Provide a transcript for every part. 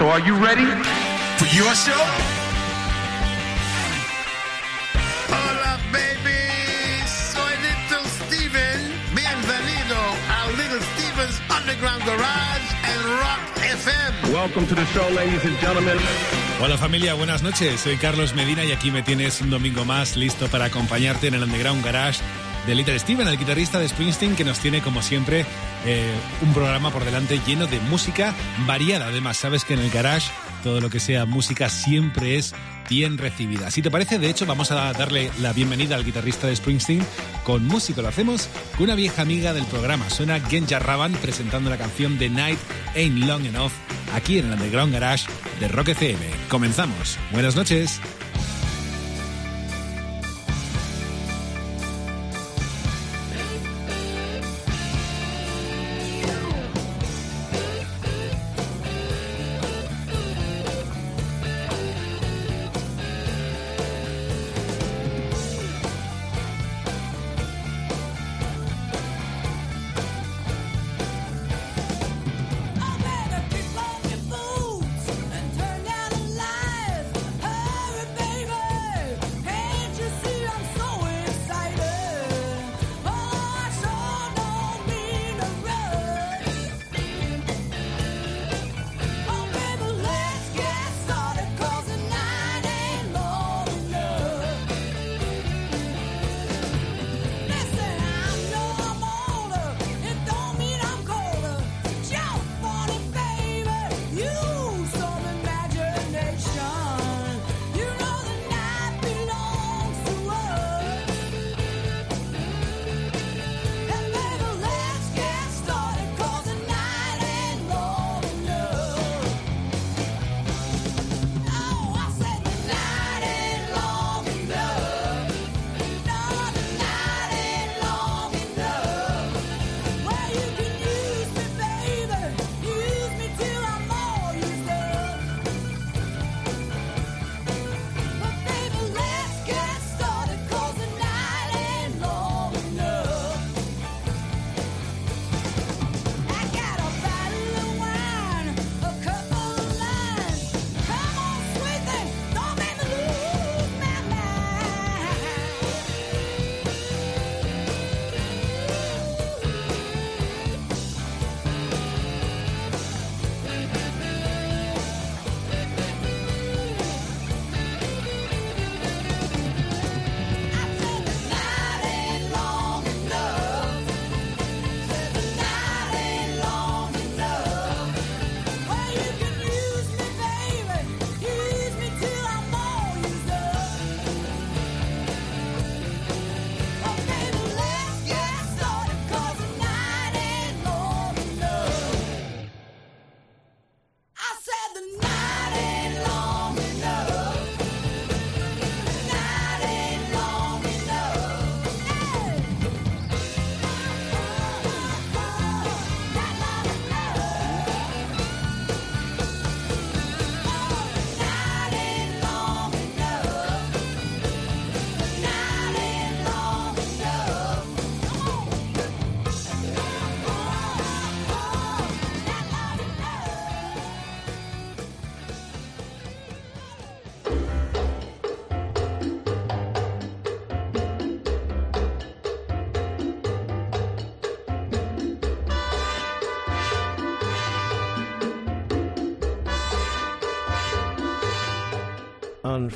So are you ready? For your show? Hola, baby. Soy Little Steven. Bienvenido a Little Steven's Underground Garage and Rock FM. Welcome to the show, ladies and gentlemen. Hola familia, buenas noches. Soy Carlos Medina y aquí me tienes un domingo más listo para acompañarte en el Underground Garage de Little Steven, el guitarrista de Springsteen, que nos tiene como siempre eh, un programa por delante lleno de música variada. Además, sabes que en el garage todo lo que sea música siempre es bien recibida. Si te parece, de hecho, vamos a darle la bienvenida al guitarrista de Springsteen con música. Lo hacemos con una vieja amiga del programa. Suena Genja Raban presentando la canción The Night Ain't Long Enough aquí en el Underground Garage de Rock FM. Comenzamos. Buenas noches.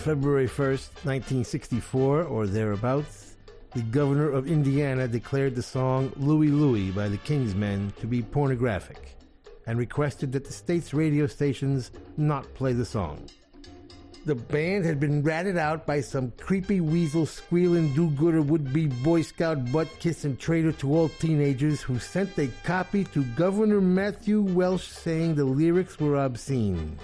February 1st, 1964, or thereabouts, the governor of Indiana declared the song Louie Louie by the Kingsmen to be pornographic and requested that the state's radio stations not play the song. The band had been ratted out by some creepy weasel squealing do gooder would be Boy Scout butt kissing traitor to all teenagers who sent a copy to Governor Matthew Welsh saying the lyrics were obscene.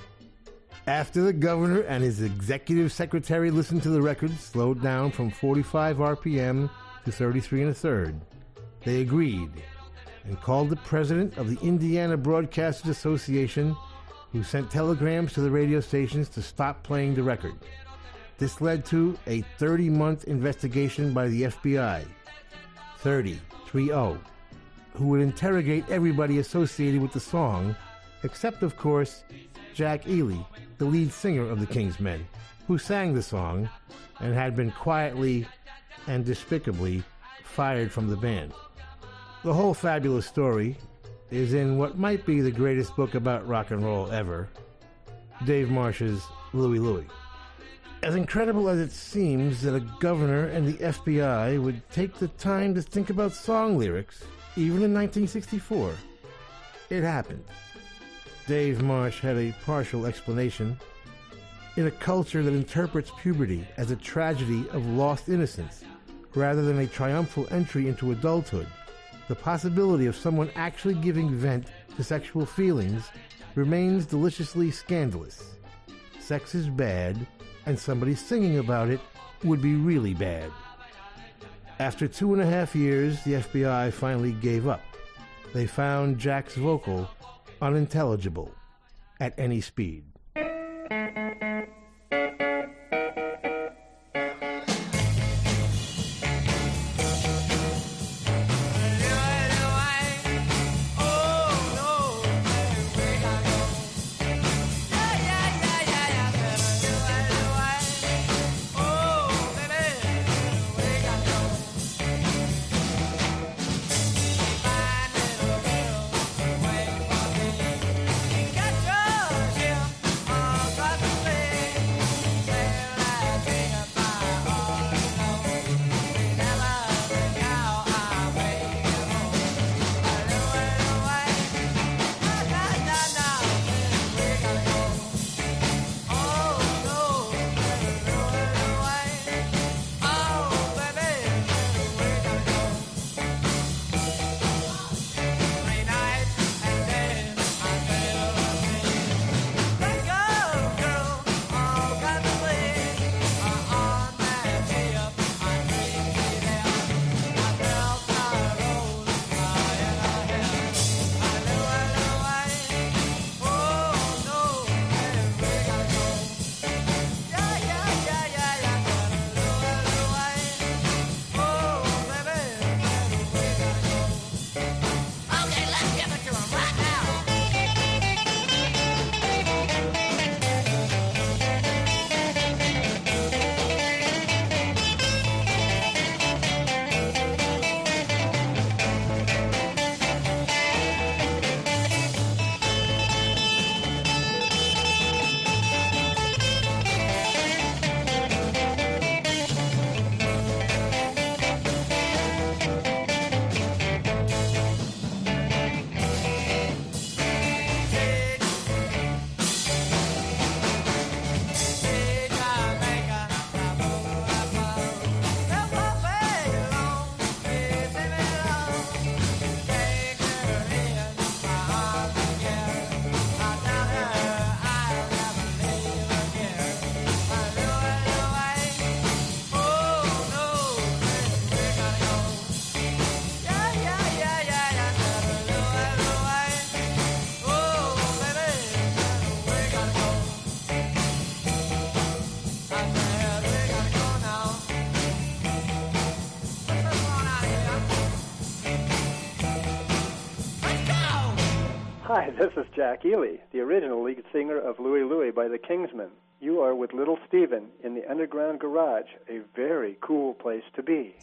After the governor and his executive secretary listened to the record, slowed down from 45 RPM to 33 and a third, they agreed and called the president of the Indiana Broadcasters Association, who sent telegrams to the radio stations to stop playing the record. This led to a 30 month investigation by the FBI, 30, 3-0, who would interrogate everybody associated with the song, except, of course, Jack Ely, the lead singer of the Kingsmen, who sang the song and had been quietly and despicably fired from the band. The whole fabulous story is in what might be the greatest book about rock and roll ever, Dave Marsh's Louie Louie. As incredible as it seems that a governor and the FBI would take the time to think about song lyrics, even in 1964, it happened. Dave Marsh had a partial explanation. In a culture that interprets puberty as a tragedy of lost innocence rather than a triumphal entry into adulthood, the possibility of someone actually giving vent to sexual feelings remains deliciously scandalous. Sex is bad, and somebody singing about it would be really bad. After two and a half years, the FBI finally gave up. They found Jack's vocal unintelligible at any speed. Jack Ely, the original lead singer of Louie Louie by the Kingsmen. You are with Little Steven in the Underground Garage, a very cool place to be.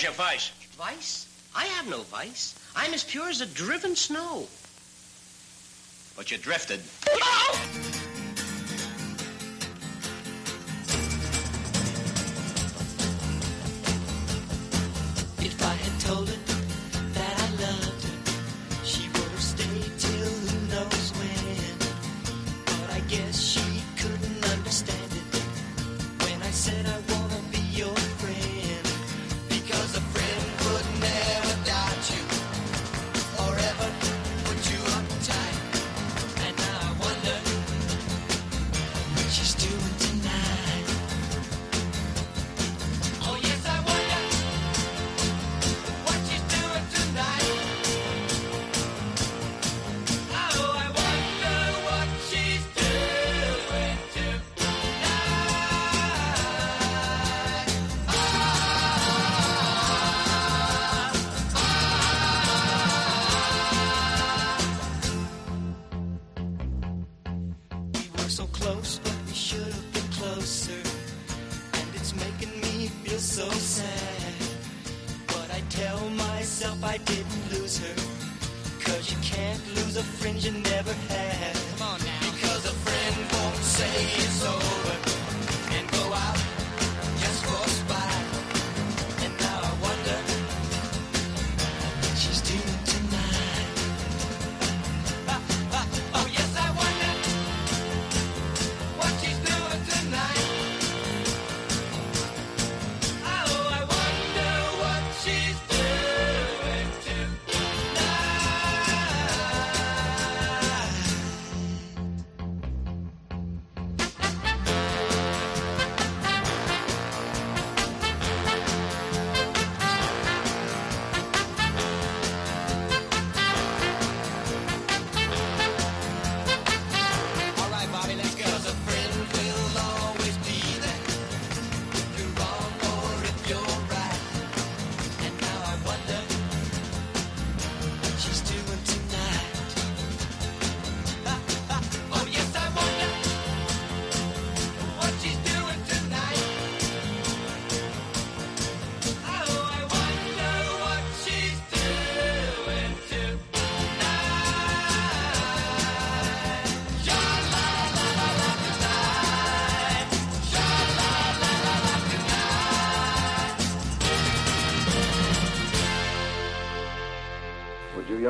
Where's your vice? Vice? I have no vice. I'm as pure as a driven snow. But you drifted.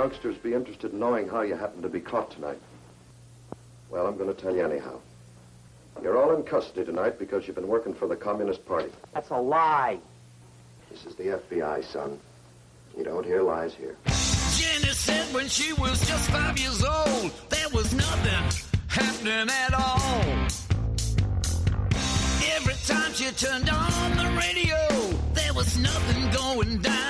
youngsters be interested in knowing how you happened to be caught tonight? Well, I'm going to tell you anyhow. You're all in custody tonight because you've been working for the Communist Party. That's a lie. This is the FBI, son. You don't hear lies here. Jenny said when she was just five years old, there was nothing happening at all. Every time she turned on the radio, there was nothing going down.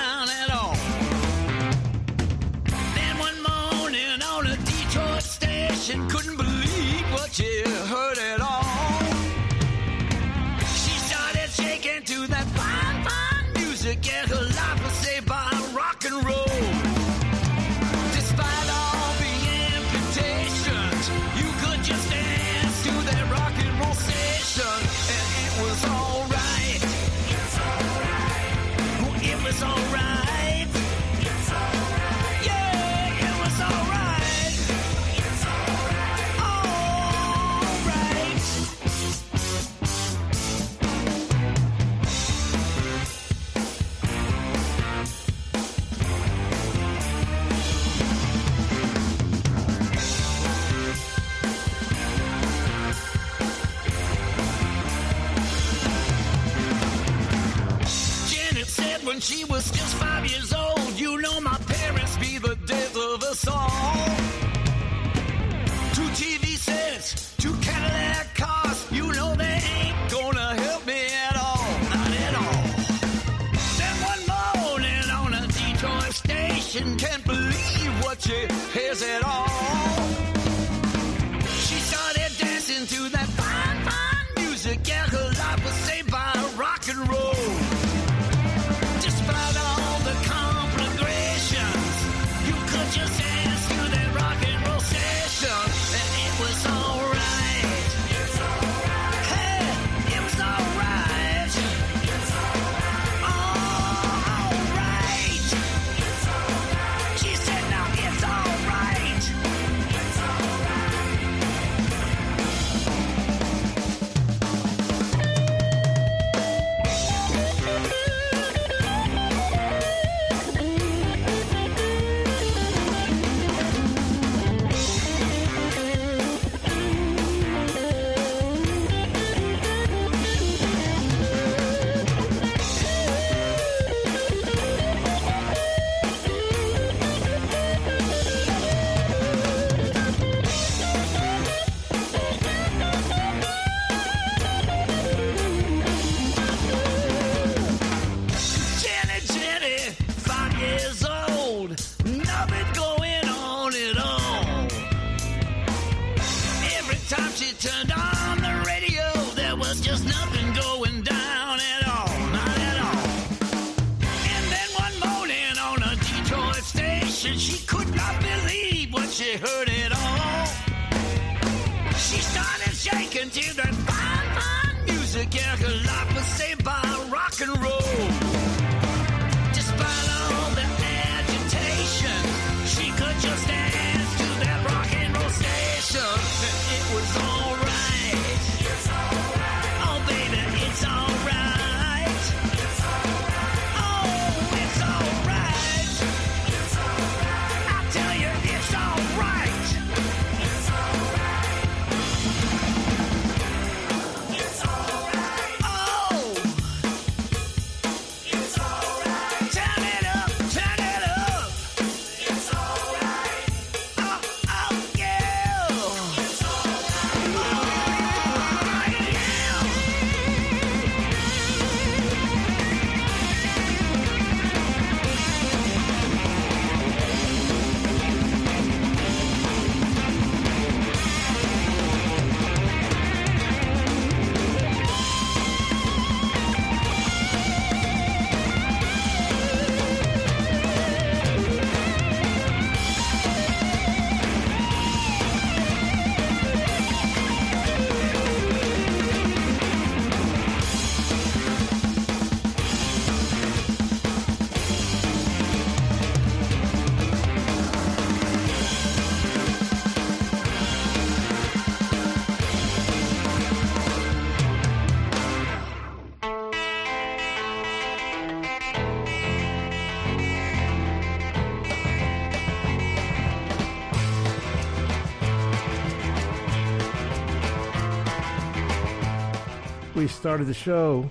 Started the show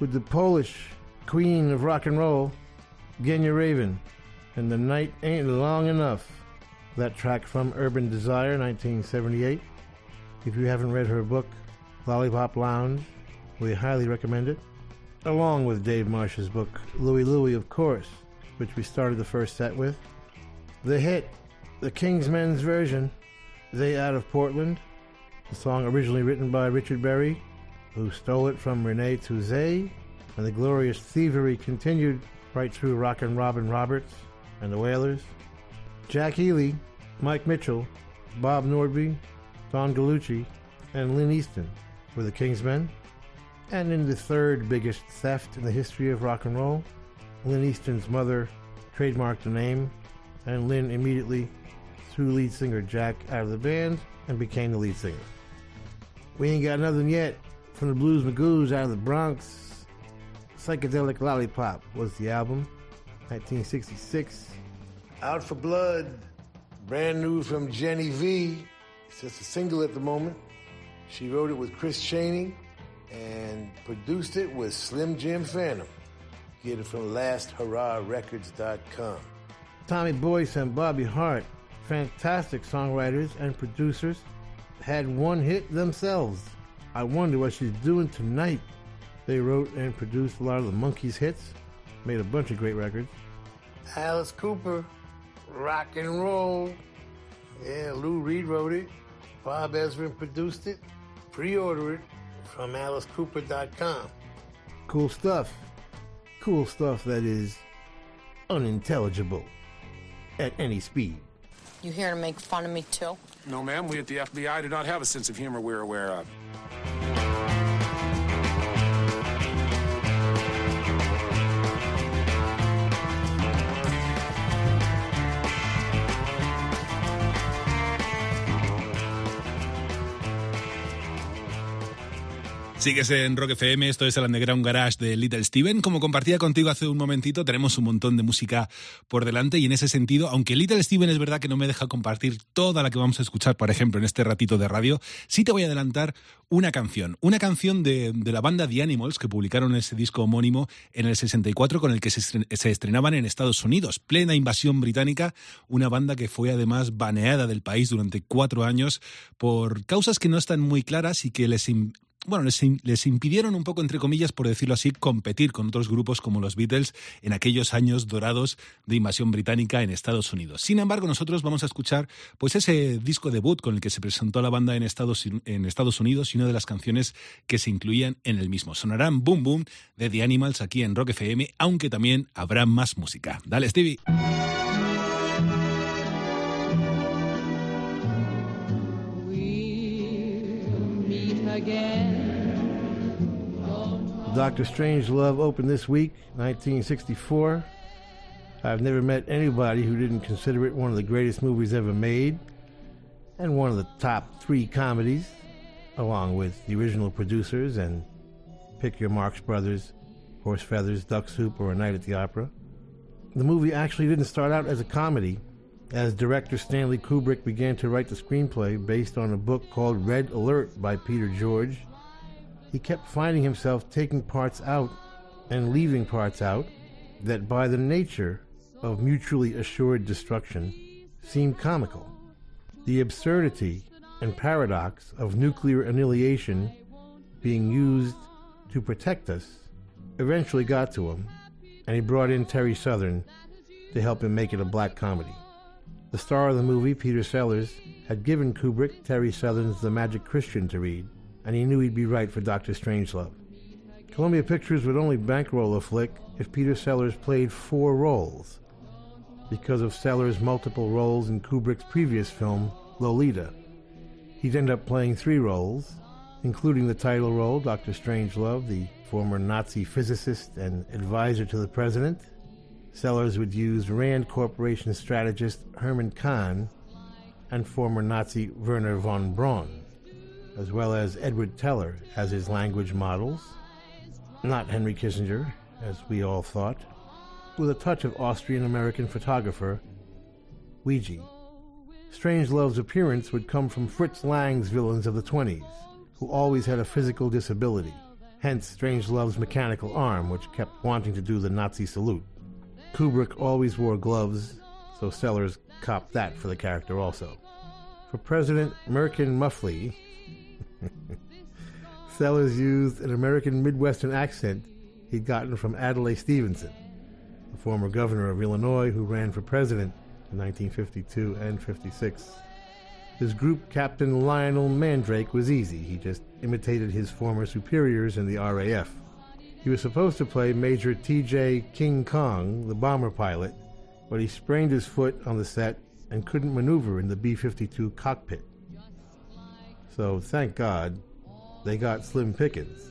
with the Polish queen of rock and roll, Genya Ravan, and The Night Ain't Long Enough. That track from Urban Desire, 1978. If you haven't read her book, Lollipop Lounge, we highly recommend it. Along with Dave Marsh's book, Louie Louie, of course, which we started the first set with. The hit, the Kingsmen's version, They Out of Portland, the song originally written by Richard Berry, who stole it from Rene Touzé, and the glorious thievery continued right through Rockin' Robin Roberts and the Whalers. Jack Ely, Mike Mitchell, Bob Nordby, Don Gallucci, and Lynn Easton were the Kingsmen. And in the third biggest theft in the history of rock and roll, Lynn Easton's mother trademarked the name, and Lynn immediately threw lead singer Jack out of the band and became the lead singer. We ain't got nothing yet from the Blues Magoos out of the Bronx. Psychedelic Lollipop was the album, 1966. Out for Blood, brand new from Jenny Vee. It's just a single at the moment. She wrote it with Chris Cheney and produced it with Slim Jim Phantom. Get it from LastHurrahRecords.com. Tommy Boyce and Bobby Hart, fantastic songwriters and producers, had one hit themselves. I wonder what she's doing tonight. They wrote and produced a lot of the Monkees hits, made a bunch of great records. Alice Cooper, rock and roll. Yeah, Lou Reed wrote it. Bob Ezrin produced it. Pre-order it from AliceCooper.com. Cool stuff. Cool stuff that is unintelligible at any speed. You here to make fun of me too? No, ma'am. We at the FBI do not have a sense of humor we're aware of. Sigues en Rock FM, esto es el Underground Garage de Little Steven. Como compartía contigo hace un momentito, tenemos un montón de música por delante y en ese sentido, aunque Little Steven es verdad que no me deja compartir toda la que vamos a escuchar, por ejemplo, en este ratito de radio, sí te voy a adelantar una canción. Una canción de, de la banda The Animals que publicaron ese disco homónimo en el 64 con el que se, estren- se estrenaban en Estados Unidos. Plena invasión británica, una banda que fue además baneada del país durante cuatro años por causas que no están muy claras y que les... bueno, les impidieron un poco, entre comillas, por decirlo así, competir con otros grupos como los Beatles en aquellos años dorados de invasión británica en Estados Unidos. Sin embargo, nosotros vamos a escuchar pues ese disco debut con el que se presentó la banda en Estados, en Estados Unidos y una de las canciones que se incluían en el mismo. Sonarán Boom Boom de The Animals aquí en Rock FM, aunque también habrá más música. Dale, Stevie. Again. Doctor Strangelove opened this week, 1964. I've never met anybody who didn't consider it one of the greatest movies ever made, and one of the top three comedies, along with the original producers and Pick Your Marx Brothers, Horse Feathers, Duck Soup, or A Night at the Opera. The movie actually didn't start out as a comedy, as director Stanley Kubrick began to write the screenplay based on a book called Red Alert by Peter George. He kept finding himself taking parts out and leaving parts out that, by the nature of mutually assured destruction, seemed comical. The absurdity and paradox of nuclear annihilation being used to protect us eventually got to him, and he brought in Terry Southern to help him make it a black comedy. The star of the movie, Peter Sellers, had given Kubrick Terry Southern's The Magic Christian to read, and he knew he'd be right for Doctor Strangelove. Columbia Pictures would only bankroll a flick if Peter Sellers played four roles, because of Sellers' multiple roles in Kubrick's previous film, Lolita. He'd end up playing three roles, including the title role, Dr. Strangelove, the former Nazi physicist and advisor to the president. Sellers would use Rand Corporation strategist Herman Kahn and former Nazi Wernher von Braun, as well as Edward Teller as his language models. Not Henry Kissinger, as we all thought, with a touch of Austrian American photographer Weegee. Strangelove's appearance would come from Fritz Lang's villains of the 20s, who always had a physical disability. Hence Strangelove's mechanical arm, which kept wanting to do the Nazi salute. Kubrick always wore gloves, so Sellers copped that for the character also. For President Merkin Muffley, Sellers used an American Midwestern accent he'd gotten from Adlai Stevenson, the former governor of Illinois who ran for president in 1952 and 56. His group captain Lionel Mandrake was easy. He just imitated his former superiors in the RAF. He was supposed to play Major T.J. King Kong, the bomber pilot, but he sprained his foot on the set and couldn't maneuver in the B 52 cockpit. So, thank God, they got Slim Pickens,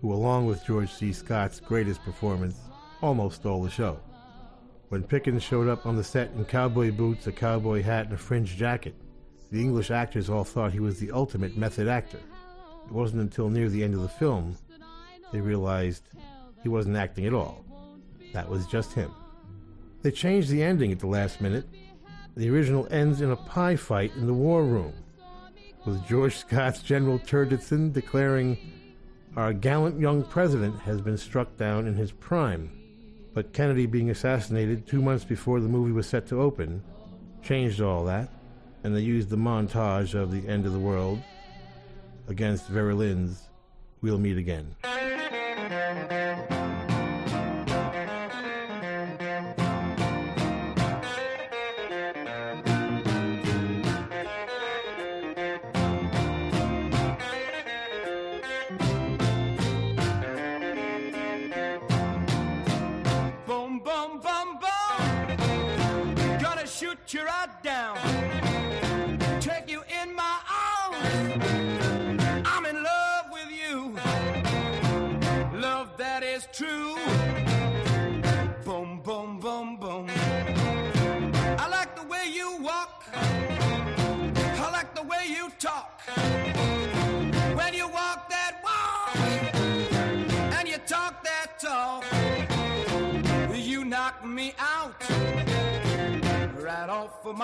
who, along with George C. Scott's greatest performance, almost stole the show. When Pickens showed up on the set in cowboy boots, a cowboy hat, and a fringed jacket, the English actors all thought he was the ultimate method actor. It wasn't until near the end of the film they realized he wasn't acting at all. That was just him. They changed the ending at the last minute. The original ends in a pie fight in the war room, with George Scott's General Turgidson declaring, Our gallant young president has been struck down in his prime. But Kennedy being assassinated two months before the movie was set to open changed all that, and they used the montage of the end of the world against Vera Lynn's We'll Meet Again. Thank you.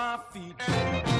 My feet.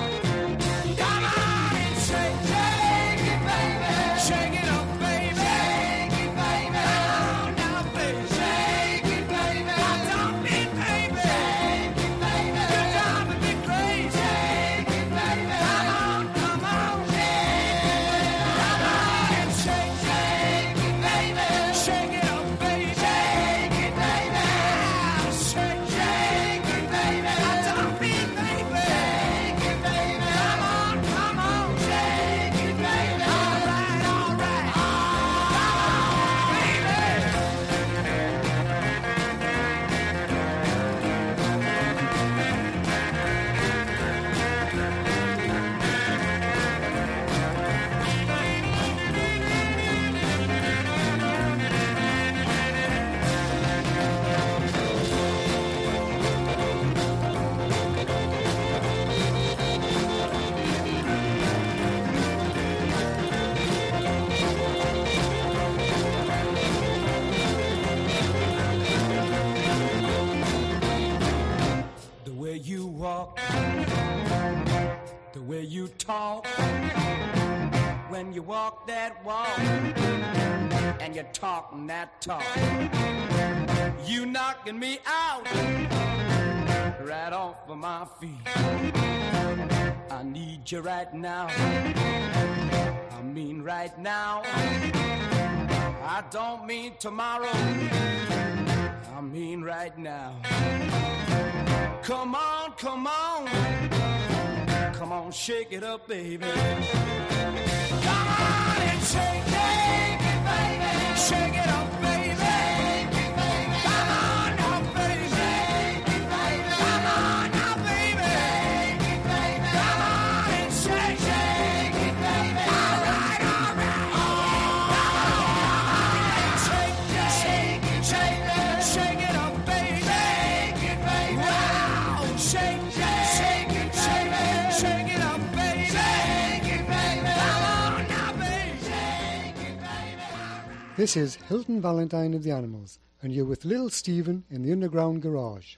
That talk, you knocking me out right off of my feet. I need you right now. I mean right now. I don't mean tomorrow. I mean right now. Come on, come on. Come on, shake it up, baby. Come on and shake, This is Hilton Valentine of the Animals, and you're with Little Steven in the Underground Garage.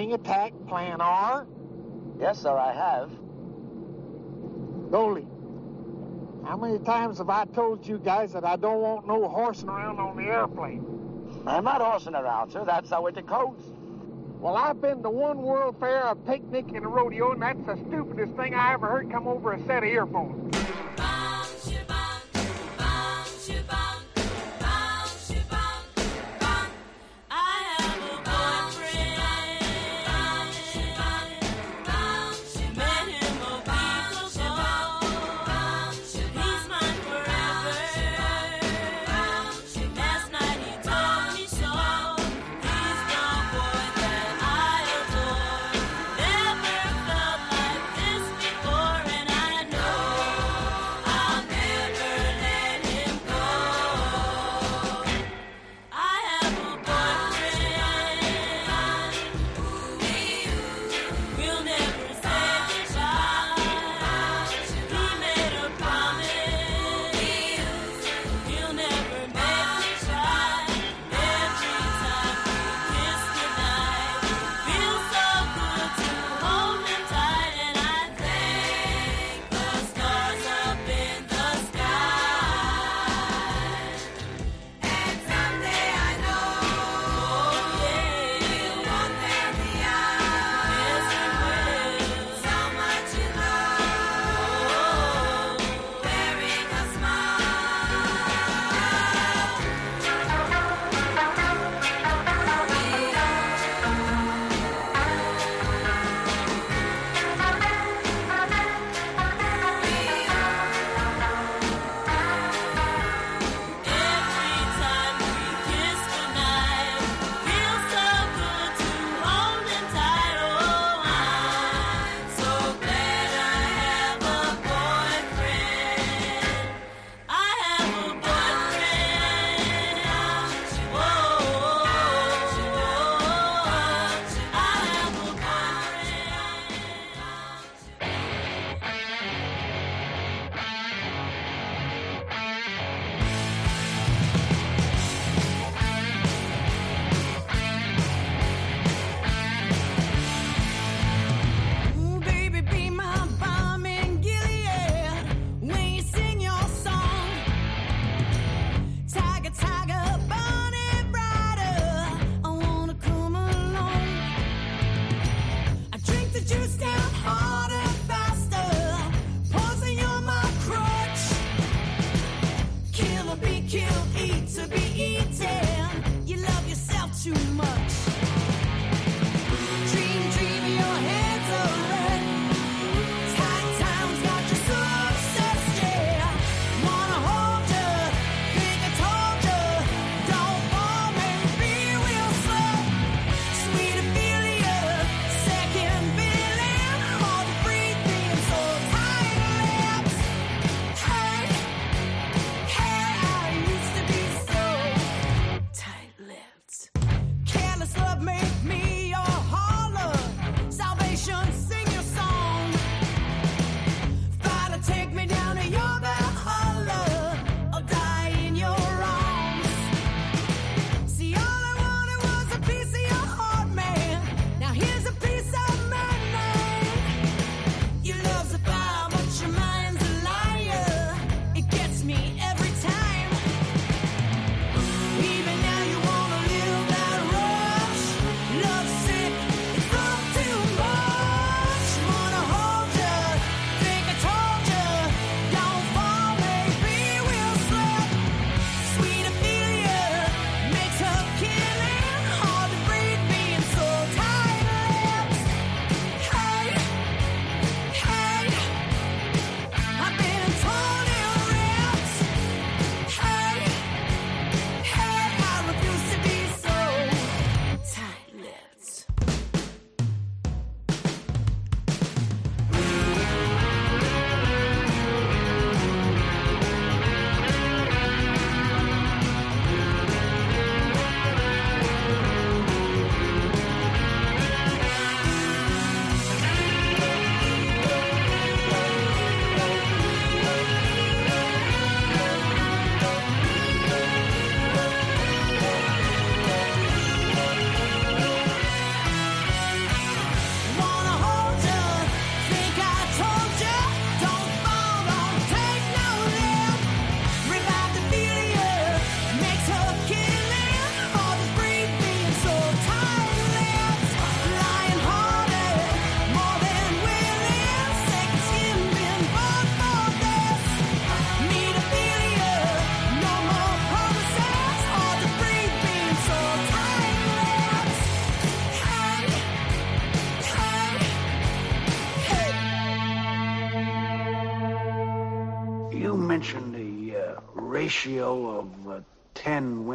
wing attack plan R? Yes, sir, I have. Goldie, how many times have I told you guys that I don't want no horsing around on the airplane? I'm not horsing around, sir. That's how it decodes. Well, I've been to one World Fair, a picnic, and a rodeo, and that's the stupidest thing I ever heard come over a set of earphones.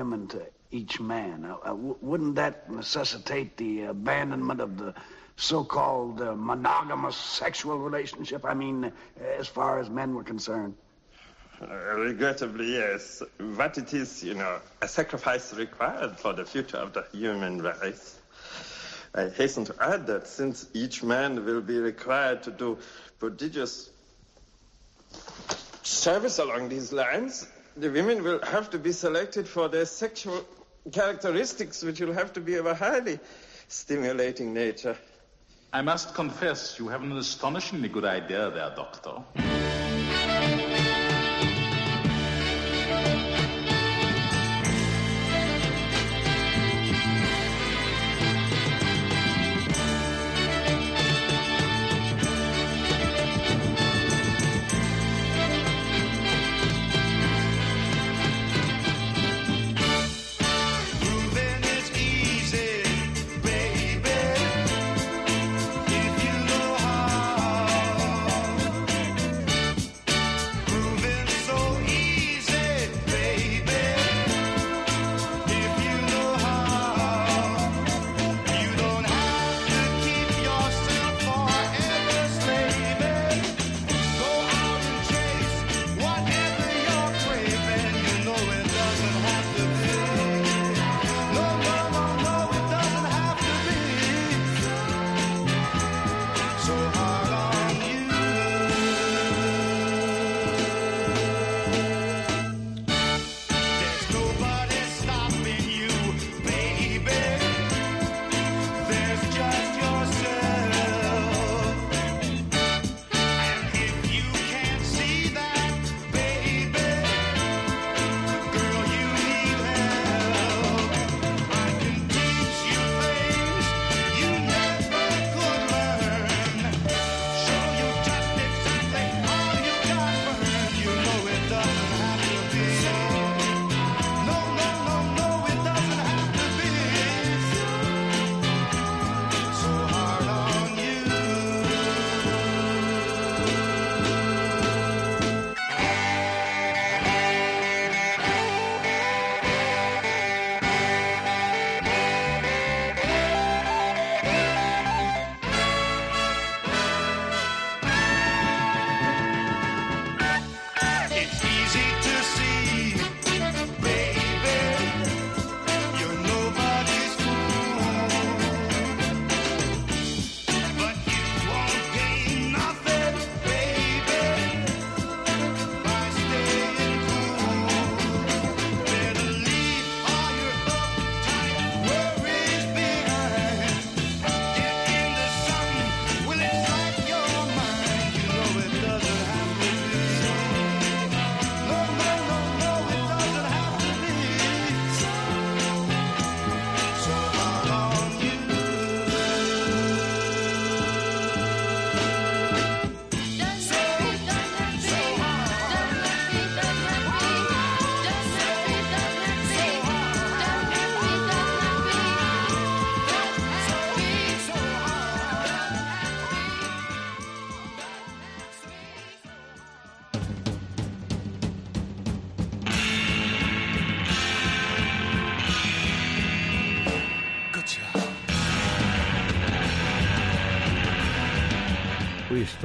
Women to each man. Uh, uh, wouldn't that necessitate the abandonment of the so-called uh, monogamous sexual relationship? I mean, as far as men were concerned. Uh, regrettably, yes. But it is, you know, a sacrifice required for the future of the human race. I hasten to add that since each man will be required to do prodigious service along these lines, the women will have to be selected for their sexual characteristics, which will have to be of a highly stimulating nature. I must confess, you have an astonishingly good idea there, Doctor.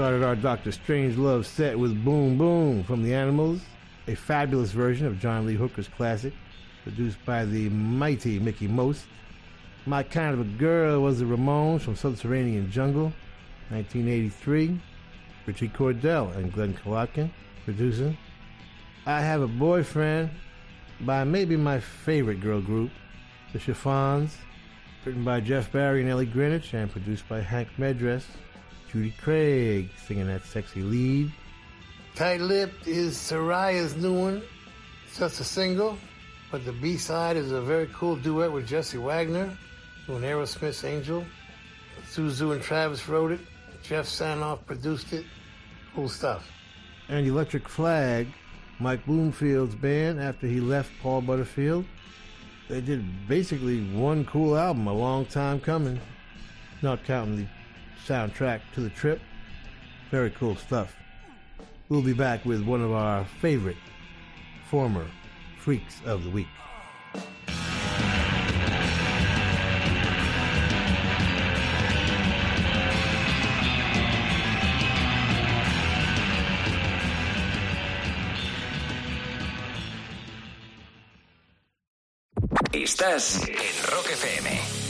Started our Doctor Strangelove set with Boom Boom from the Animals, a fabulous version of John Lee Hooker's classic, produced by the mighty Mickie Most. My Kind of a Girl was the Ramones from Subterranean Jungle, 1983. Ritchie Cordell and Glen Kolotkin producing. I Have a Boyfriend by maybe my favorite girl group, the Chiffons, written by Jeff Barry and Ellie Greenwich and produced by Hank Medress. Judy Craig singing that sexy lead. Tight Lipped is Soraya's new one. It's just a single, but the B side is a very cool duet with Jesse Wagner doing Aerosmith's Angel. Suzu and Travis wrote it. Jeff Sanoff produced it. Cool stuff. And Electric Flag, Mike Bloomfield's band after he left Paul Butterfield. They did basically one cool album, a long time coming. Not counting the soundtrack to the trip. Very cool stuff. We'll be back with one of our favorite former Freaks of the Week. Estás en Rock FM.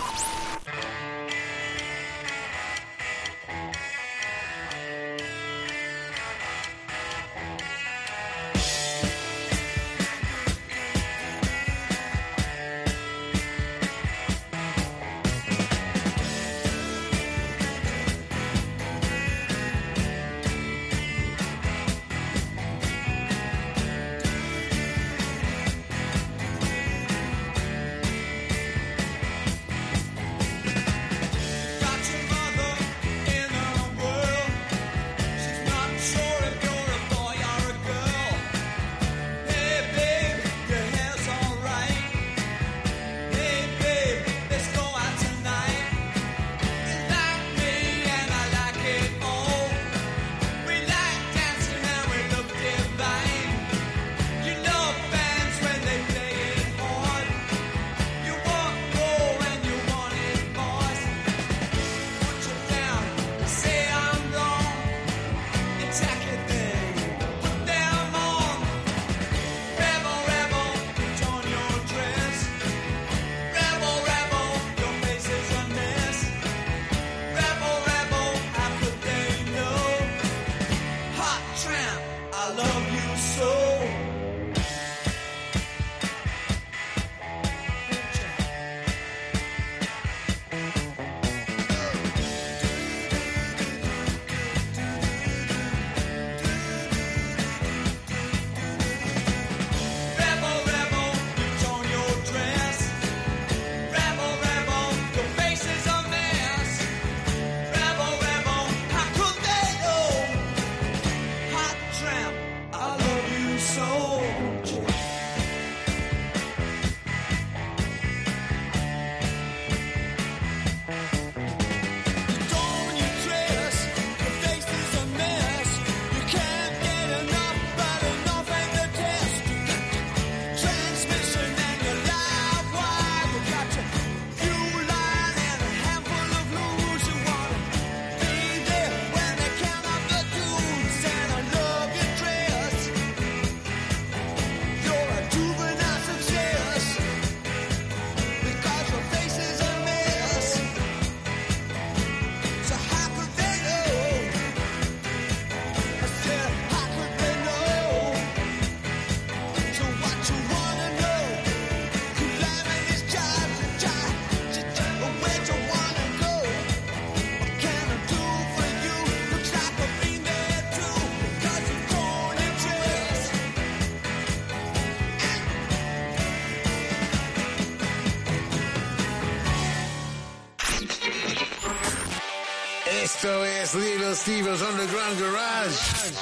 Es Little Steven's Underground Garage.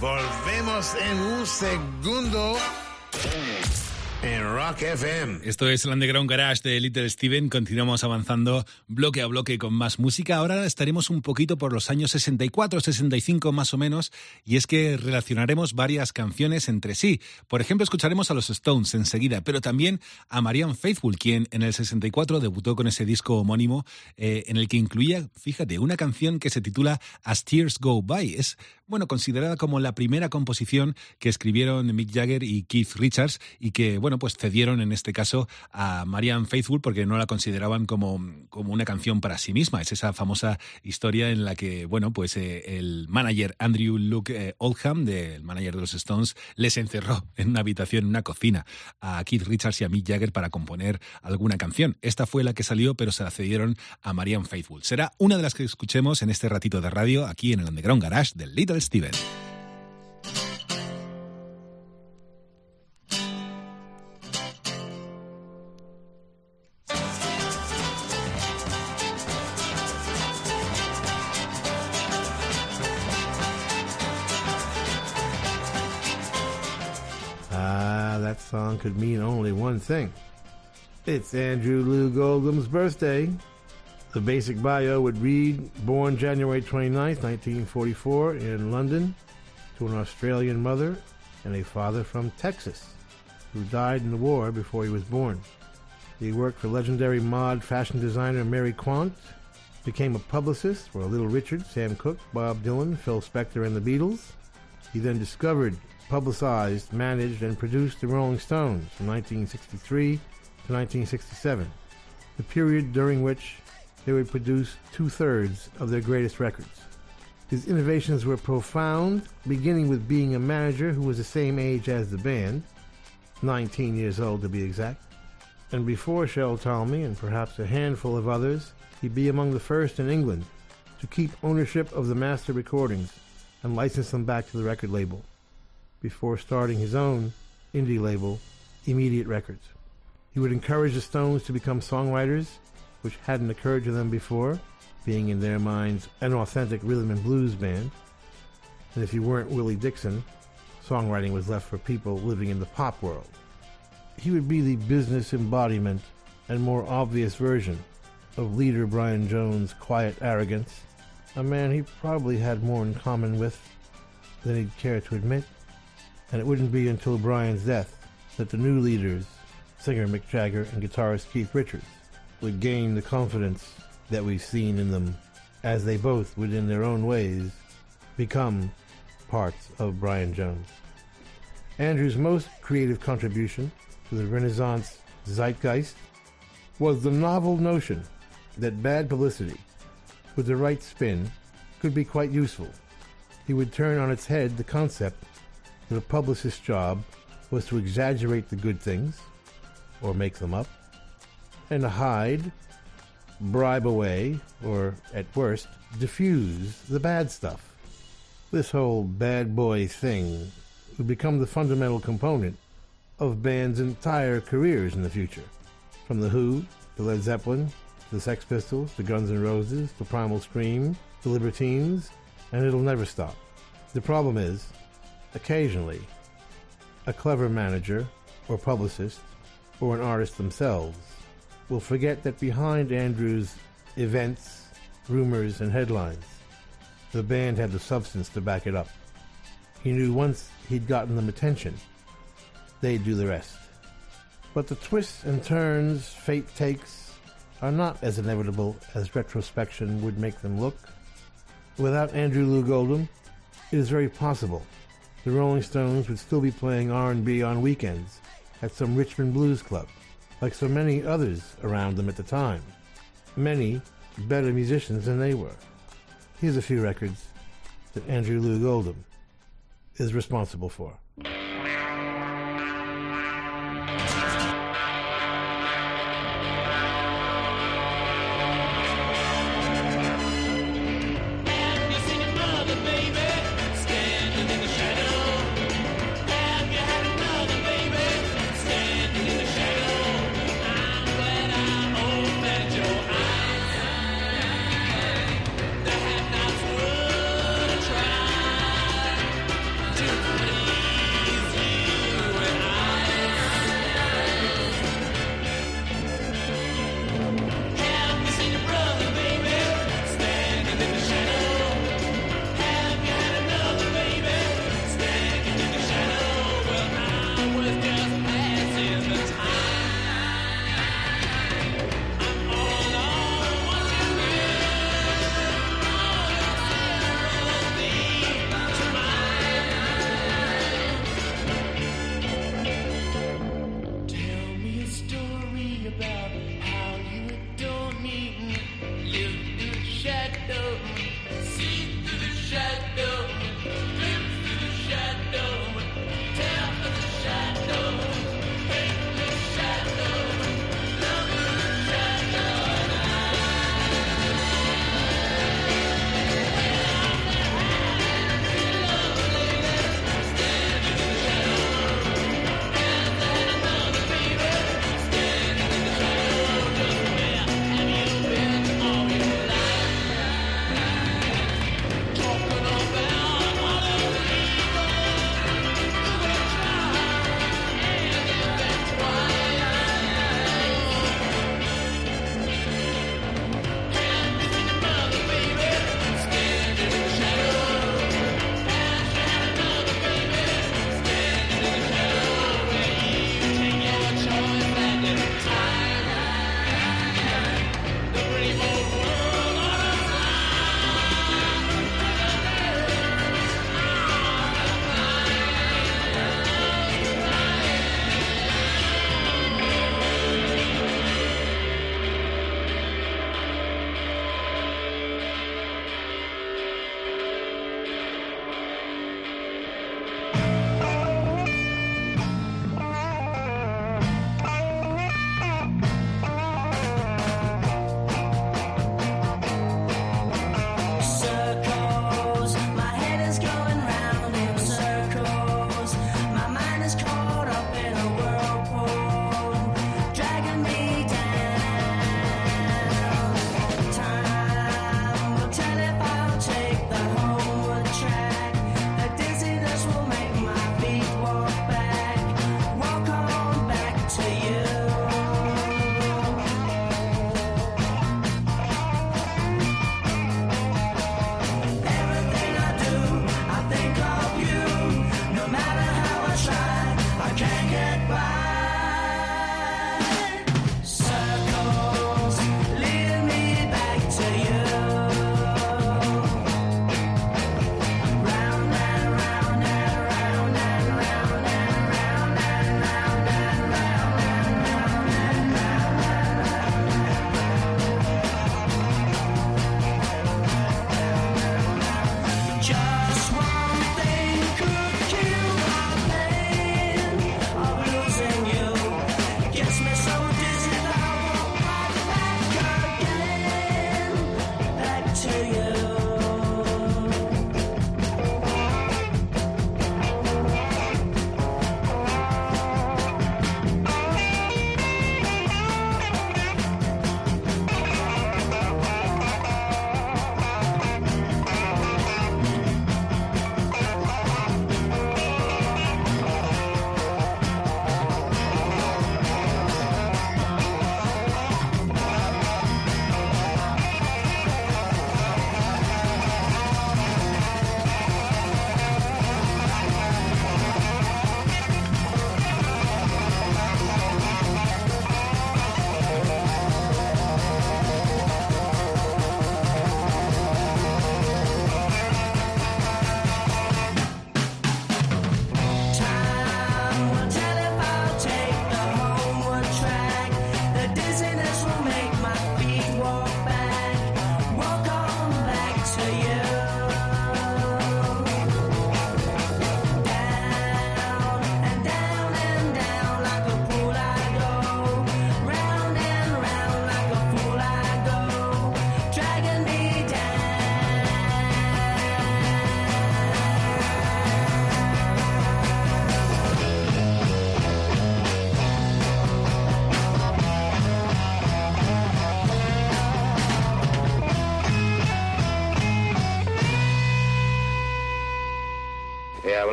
Volvemos en un segundo Esto es el Underground Garage de Little Steven. Continuamos avanzando bloque a bloque con más música. Ahora estaremos un poquito por los años 64, 65 más o menos, y es que relacionaremos varias canciones entre sí. Por ejemplo, escucharemos a los Stones enseguida, pero también a Marianne Faithfull, quien en el 64 debutó con ese disco homónimo eh, en el que incluía, fíjate, una canción que se titula As Tears Go By. Bueno, considerada como la primera composición que escribieron Mick Jagger y Keith Richards y que, bueno, pues cedieron en este caso a Marianne Faithfull porque no la consideraban como, como una canción para sí misma. Es esa famosa historia en la que, bueno, pues eh, el manager Andrew Luke eh, Oldham, del manager de los Stones, les encerró en una habitación, en una cocina, a Keith Richards y a Mick Jagger para componer alguna canción. Esta fue la que salió, pero se la cedieron a Marianne Faithfull. Será una de las que escuchemos en este ratito de radio aquí en el Underground Garage del Little Steven. Ah, that song could mean only one thing. It's Andrew Loog Oldham's birthday. The basic bio would read born January 29, 1944, in London, to an Australian mother and a father from Texas, who died in the war before he was born. He worked for legendary mod fashion designer Mary Quant, became a publicist for Little Richard, Sam Cooke, Bob Dylan, Phil Spector, and the Beatles. He then discovered, publicized, managed, and produced the Rolling Stones from 1963 to 1967, the period during which they would produce two thirds of their greatest records. His innovations were profound, beginning with being a manager who was the same age as the band, 19 years old to be exact. And before Shel Talmy and perhaps a handful of others, he'd be among the first in England to keep ownership of the master recordings and license them back to the record label before starting his own indie label, Immediate Records. He would encourage the Stones to become songwriters, which hadn't occurred to them before, being in their minds an authentic rhythm and blues band. And if you weren't Willie Dixon, songwriting was left for people living in the pop world. He would be the business embodiment and more obvious version of leader Brian Jones' quiet arrogance, a man he probably had more in common with than he'd care to admit. And it wouldn't be until Brian's death that the new leaders, singer Mick Jagger and guitarist Keith Richards, would gain the confidence that we've seen in them as they both would in their own ways become parts of Brian Jones. Andrew's most creative contribution to the Renaissance zeitgeist was the novel notion that bad publicity, with the right spin, could be quite useful. He would turn on its head the concept that a publicist's job was to exaggerate the good things, or make them up, and hide, bribe away, or at worst, diffuse the bad stuff. This whole bad boy thing would become the fundamental component of bands' entire careers in the future. From The Who, to Led Zeppelin, to the Sex Pistols, to Guns N' Roses, to Primal Scream, to Libertines, and it'll never stop. The problem is, occasionally, a clever manager, or publicist, or an artist themselves will forget that behind Andrew's events, rumors, and headlines, the band had the substance to back it up. He knew once he'd gotten them attention, they'd do the rest. But the twists and turns fate takes are not as inevitable as retrospection would make them look. Without Andrew Loog Oldham, it is very possible the Rolling Stones would still be playing R&B on weekends at some Richmond blues club, like so many others around them at the time. Many better musicians than they were. Here's a few records that Andrew Loog Oldham is responsible for.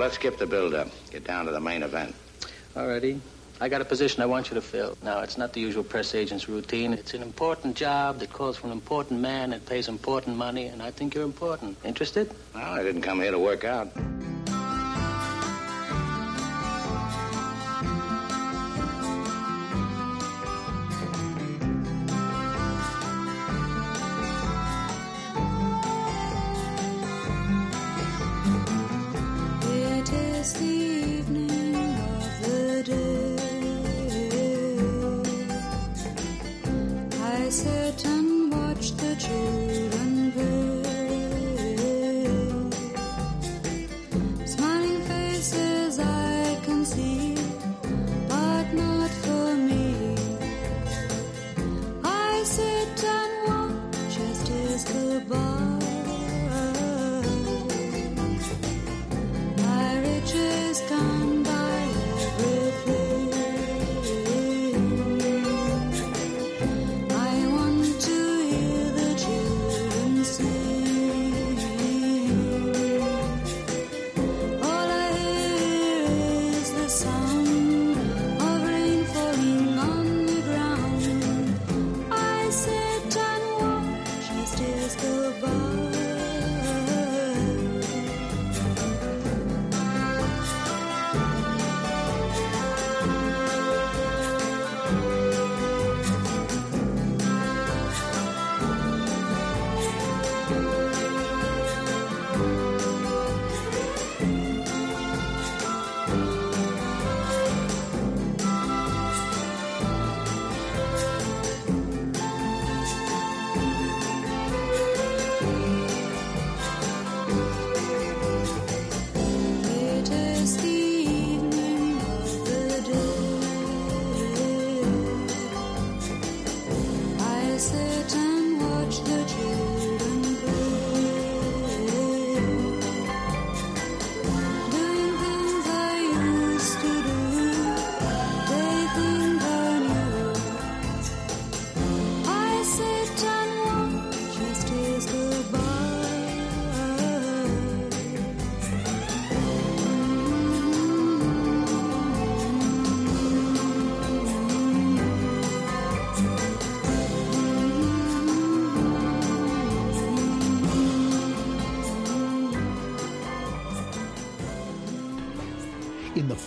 Let's skip the build-up. Get down to the main event. Alrighty. I got a position I want you to fill. Now, it's not the usual press agent's routine. It's an important job that calls for an important man that pays important money, and I think you're important. Interested? Well, I didn't come here to work out.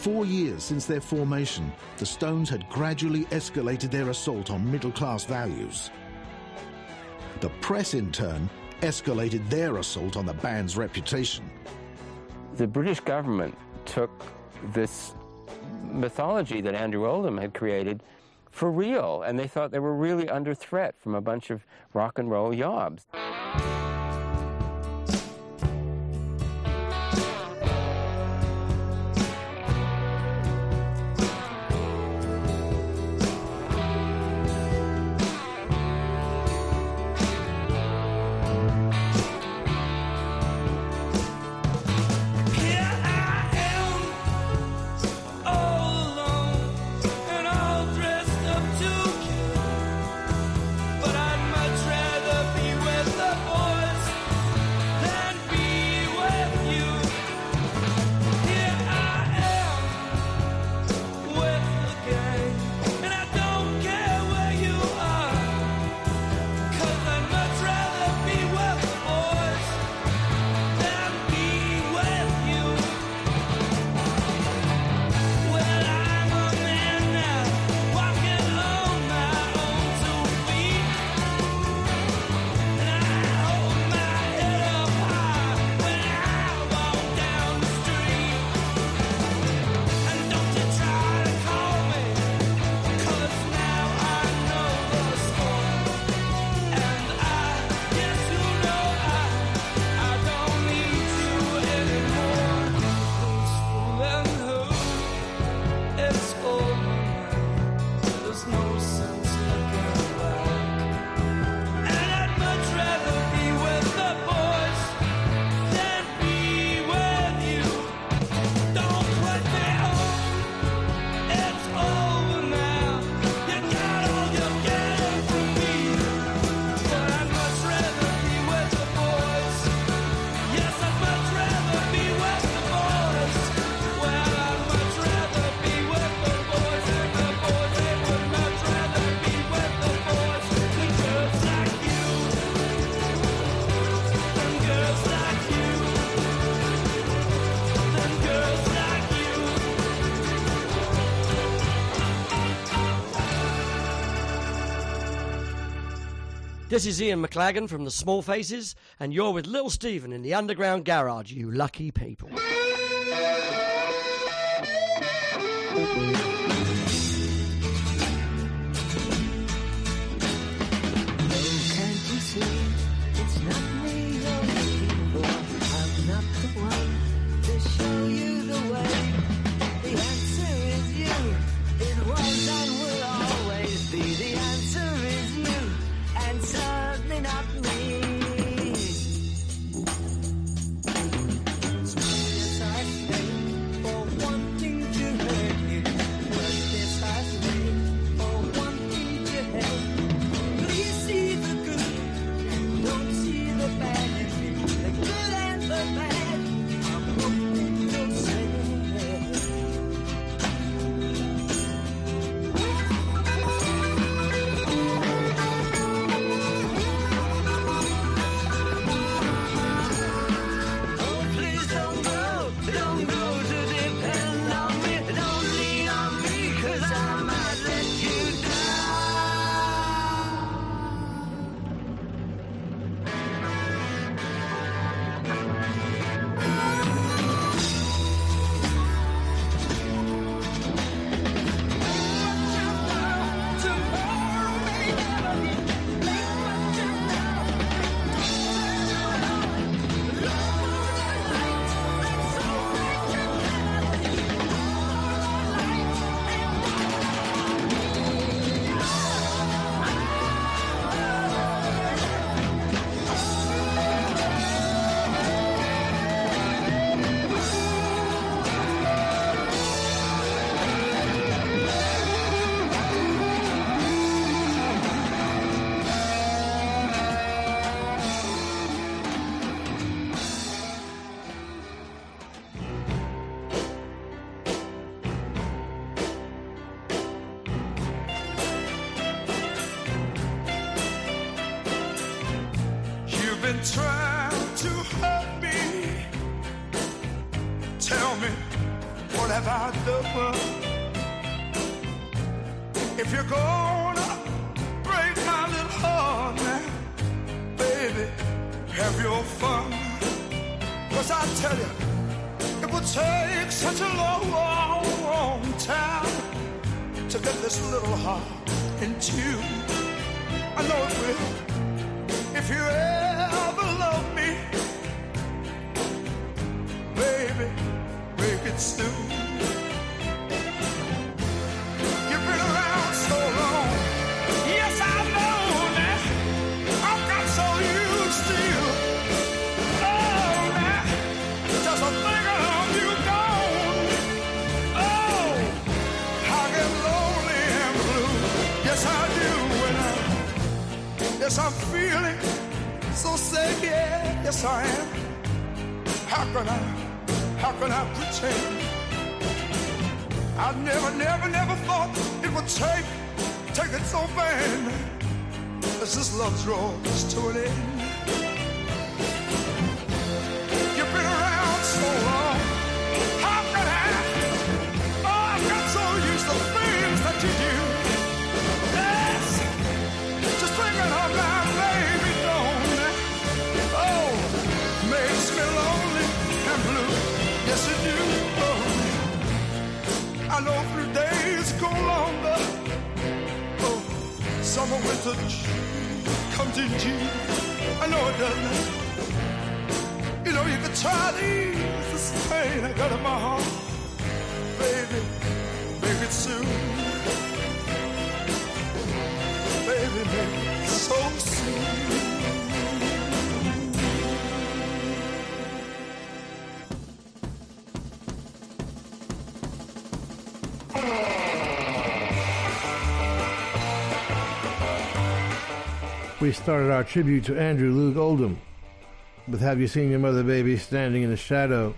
Four years since their formation, the Stones had gradually escalated their assault on middle class values. The press, in turn, escalated their assault on the band's reputation. the British government took this mythology that Andrew Oldham had created for real, and they thought they were really under threat from a bunch of rock and roll yobs. This is Ian McLagan from the Small Faces, and you're with Little Steven in the Underground Garage, you lucky people. we started our tribute to Andrew Loog Oldham with Have You Seen Your Mother Baby Standing in the Shadow?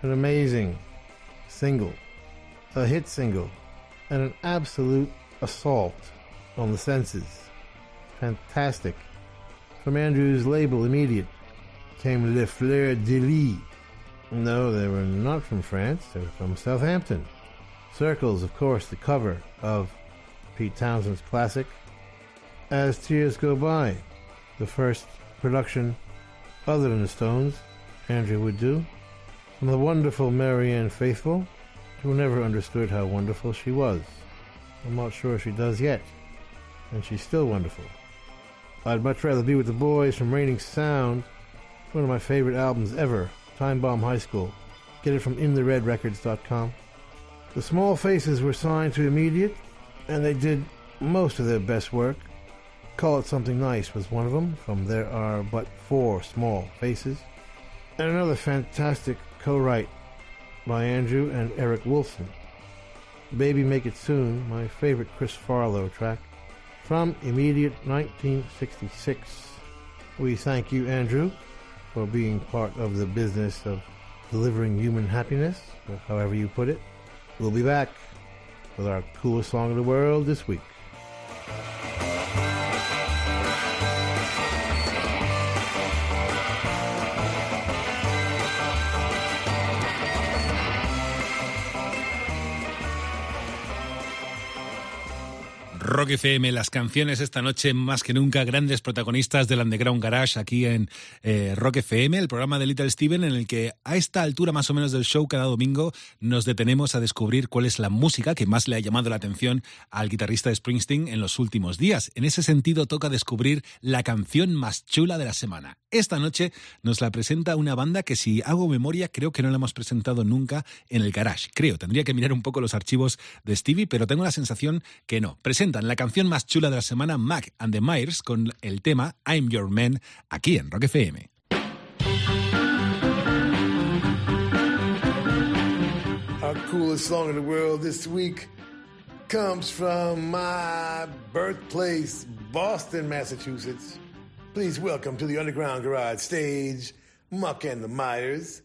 An amazing single, a hit single, and an absolute assault on the senses. Fantastic. From Andrew's label, Immediate, came Les Fleur de Lys. No, they were not from France, they were from Southampton. Circles, of course, the cover of Pete Townshend's classic as Tears Go By, the first production other than the Stones Andrew would do, from the wonderful Marianne Faithfull, who never understood how wonderful she was. I'm not sure she does yet, and she's still wonderful. I'd much rather be with the boys from Reigning Sound, one of my favorite albums ever, Time Bomb High School. Get it from InTheRedRecords.com. The Small Faces were signed to Immediate, and they did most of their best work Call It Something Nice was one of them, from There Are But Four Small Faces. And another fantastic co-write by Andrew and Eric Wilson. Baby Make It Soon, my favorite Chris Farlowe track, from Immediate 1966. We thank you, Andrew, for being part of the business of delivering human happiness, however you put it. We'll be back with our coolest song in the world this week. Rock FM, las canciones esta noche más que nunca, grandes protagonistas del Underground Garage aquí en eh, Rock FM, el programa de Little Steven en el que a esta altura más o menos del show cada domingo nos detenemos a descubrir cuál es la música que más le ha llamado la atención al guitarrista de Springsteen en los últimos días. En ese sentido toca descubrir la canción más chula de la semana. Esta noche nos la presenta una banda que si hago memoria creo que no la hemos presentado nunca en el Garage. Creo, tendría que mirar un poco los archivos de Stevie, pero tengo la sensación que no. La canción más chula de la semana, Mac and the Myers, con el tema I'm Your Man, aquí en Rock FM. Our coolest song in the world this week comes from my birthplace, Boston, Massachusetts. Please welcome to the Underground Garage stage, Muck and the Myers.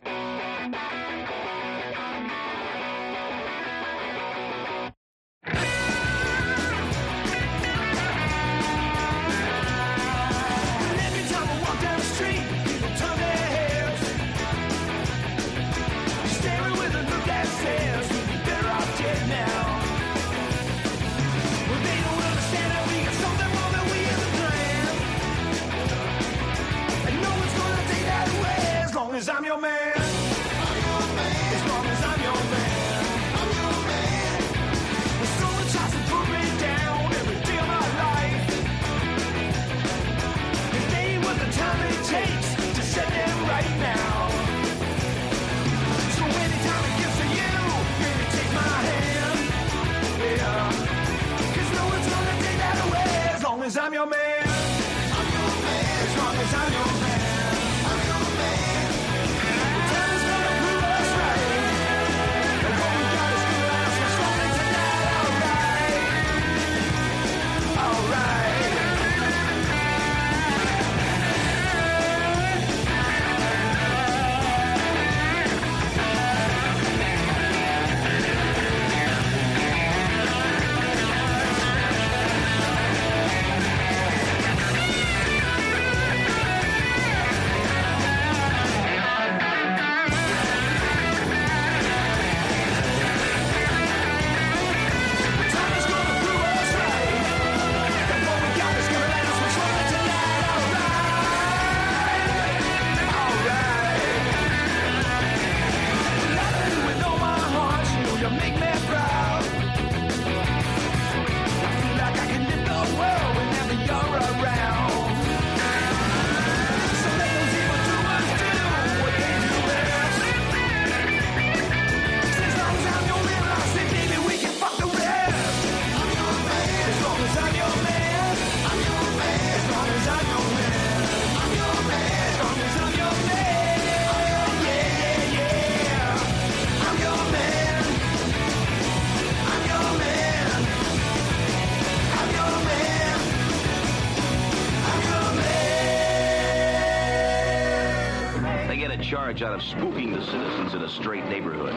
Spooking the citizens in a straight neighborhood.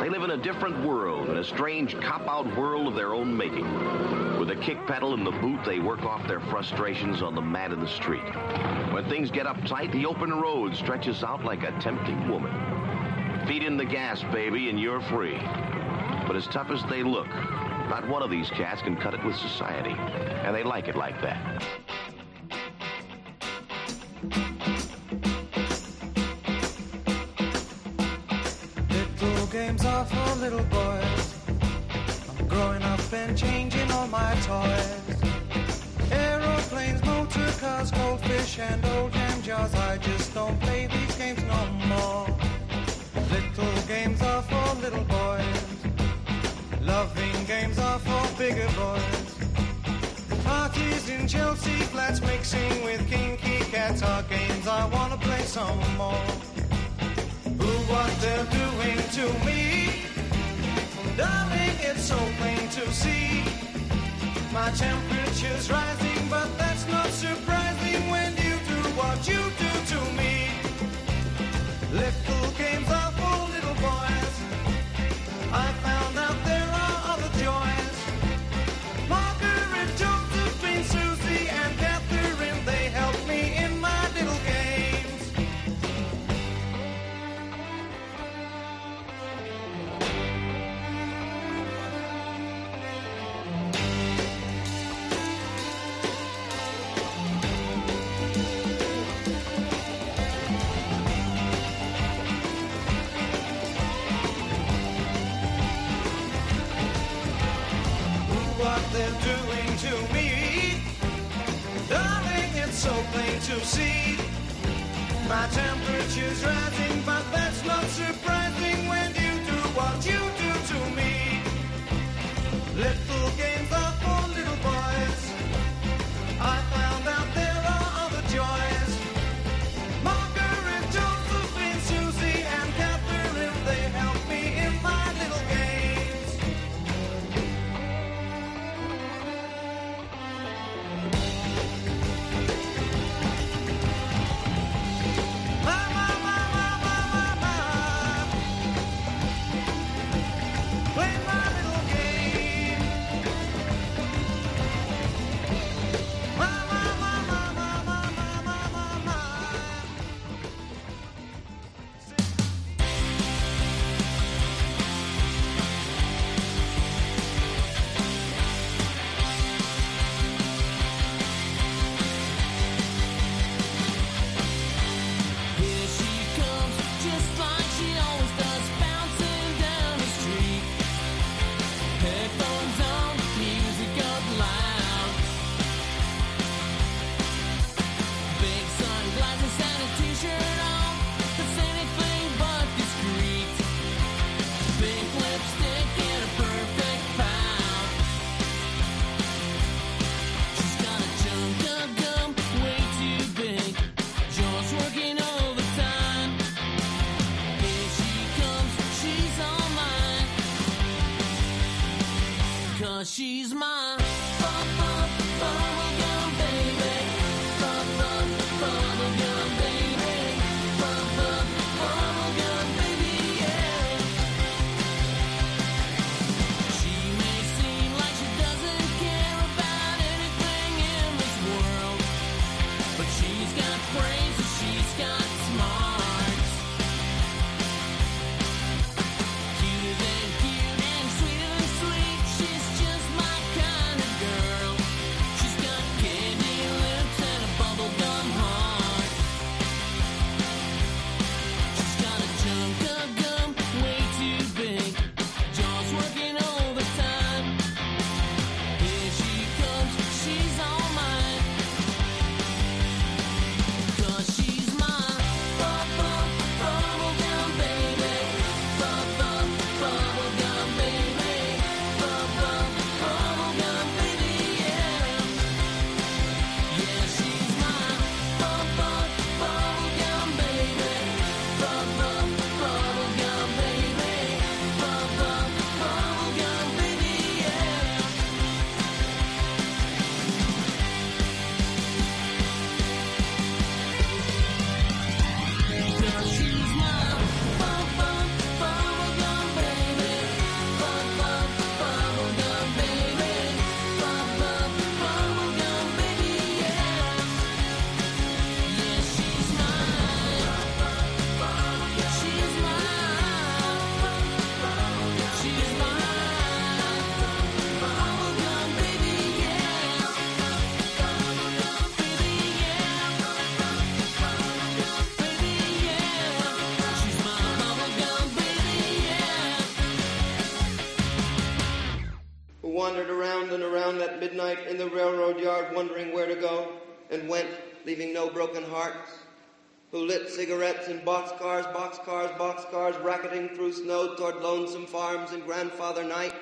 They live in a different world, in a strange cop-out world of their own making. With a kick pedal in the boot, they work off their frustrations on the man in the street. When things get uptight, the open road stretches out like a tempting woman. Feed in the gas, baby, and you're free. But as tough as they look, not one of these cats can cut it with society. And they like it like that. Where to go and went, leaving no broken hearts, who lit cigarettes in boxcars, boxcars, boxcars, racketing through snow toward lonesome farms in grandfather night.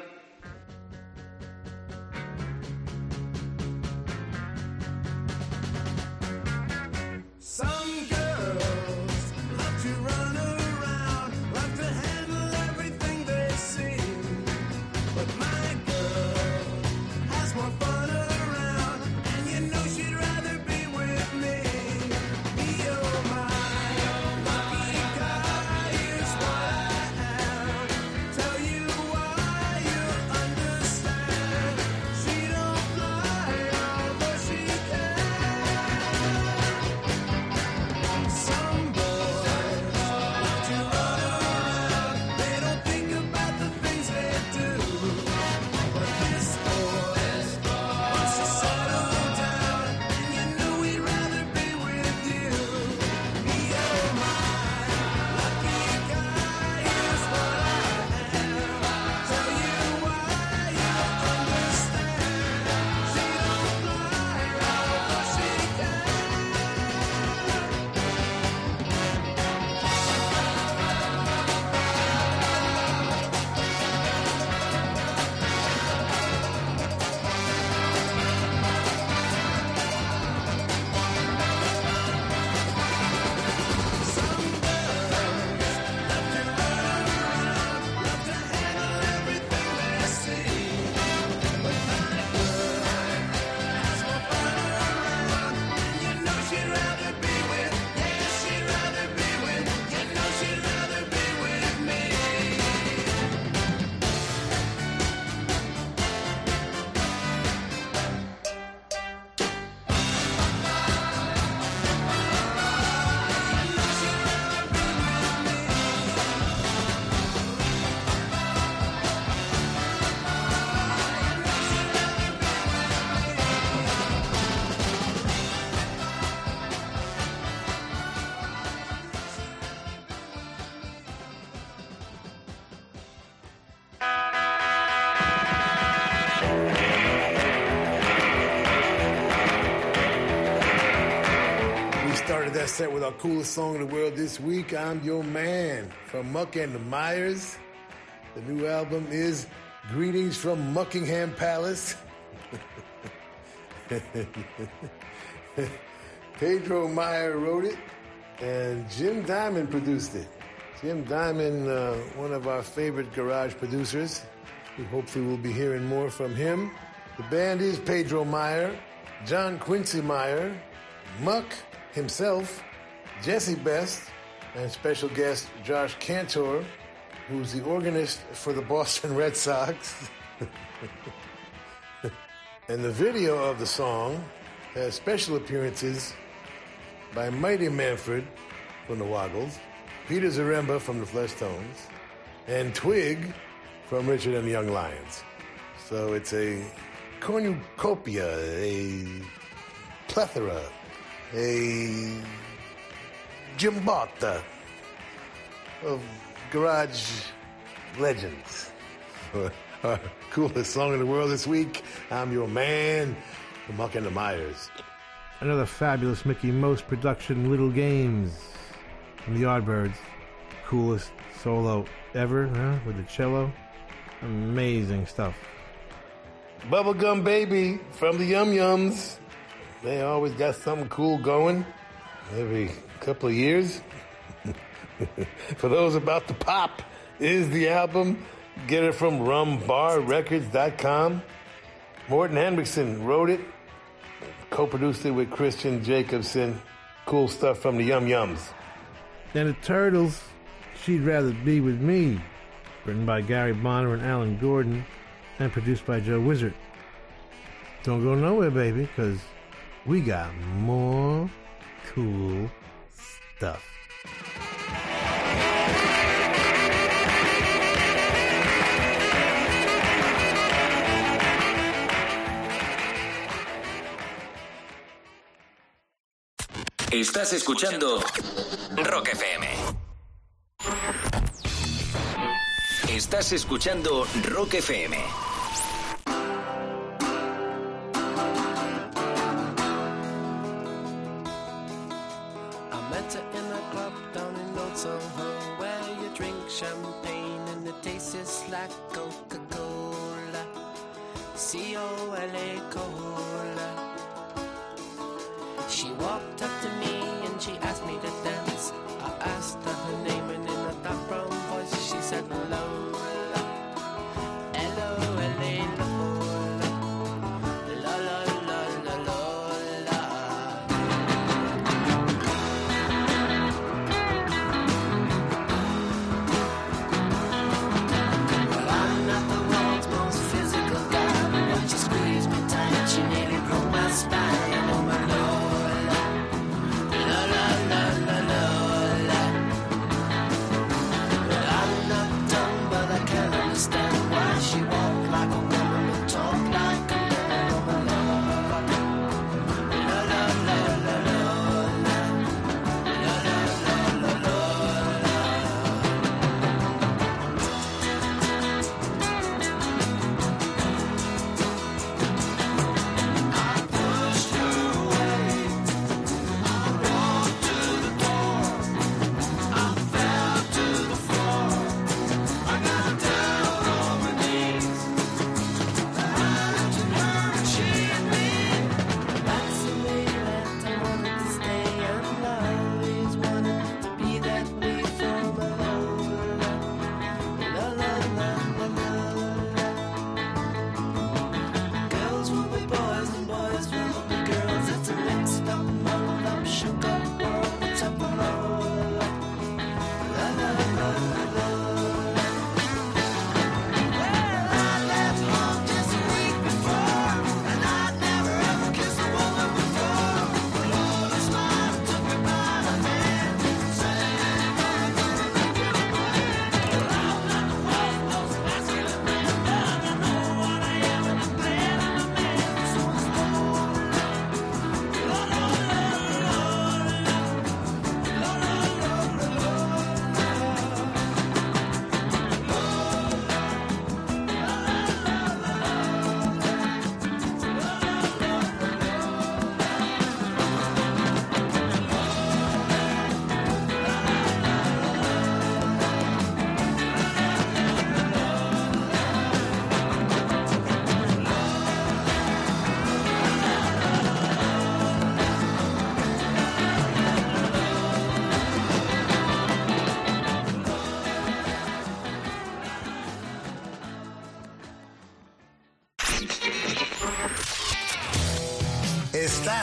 Set with our coolest song in the world this week. I'm Your Man from Muck and the Mires. The new album is Greetings from Muckingham Palace. Pedro Mire wrote it, and Jim Diamond produced it. Jim Diamond, uh, one of our favorite garage producers. We hopefully will be hearing more from him. The band is Pedro Mire, John Quincy Mire, Muck himself, Jesse Best, and special guest Josh Kantor, who's the organist for the Boston Red Sox. and the video of the song has special appearances by Mighty Manfred from the Woggles, Peter Zaremba from the Fleshtones, and Twig from Richard and the Young Lions. So it's a cornucopia, a plethora, a gimbata of garage legends. For our coolest song in the world this week, I'm Your Man, from Muck and the Mires. Another fabulous Mickie Most production, Little Games from the Yardbirds. Coolest solo ever, huh? With the cello. Amazing stuff. Bubblegum Baby from the Yum Yums. They always got something cool going every couple of years. For those about to pop, is the album. Get it from rumbarrecords.com. Morten Henriksen wrote it, co produced it with Christian Jacobson. Cool stuff from the Yum Yums. And the Turtles, She'd Rather Be With Me, written by Gary Bonner and Alan Gordon, and produced by Joe Wissert. Don't go nowhere, baby, because we got more cool stuff. Estás escuchando Rock FM. Estás escuchando Rock FM.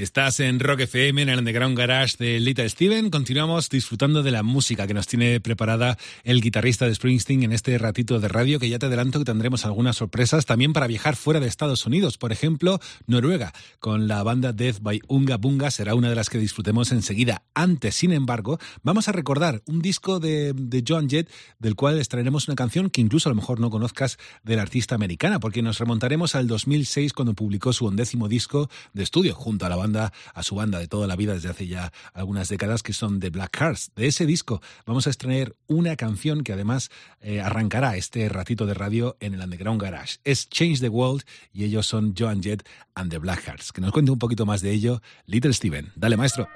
Estás en Rock FM, en el Underground Garage de Little Steven. Continuamos disfrutando de la música que nos tiene preparada el guitarrista de Springsteen en este ratito de radio, que ya te adelanto que tendremos algunas sorpresas también para viajar fuera de Estados Unidos. Por ejemplo, Noruega, con la banda Death by Unga Bunga, será una de las que disfrutemos enseguida. Antes, sin embargo, vamos a recordar un disco de, de Joan Jett, del cual les traeremos una canción que incluso a lo mejor no conozcas del artista americana, porque nos remontaremos al 2006 cuando publicó su undécimo disco de estudio junto a la banda a su banda de toda la vida desde hace ya algunas décadas que son The Black Hearts. De ese disco vamos a extraer una canción que además eh, arrancará este ratito de radio en el Underground Garage. Es Change the World y ellos son Joan Jett and The Black Hearts. Que nos cuente un poquito más de ello Little Steven. Dale maestro.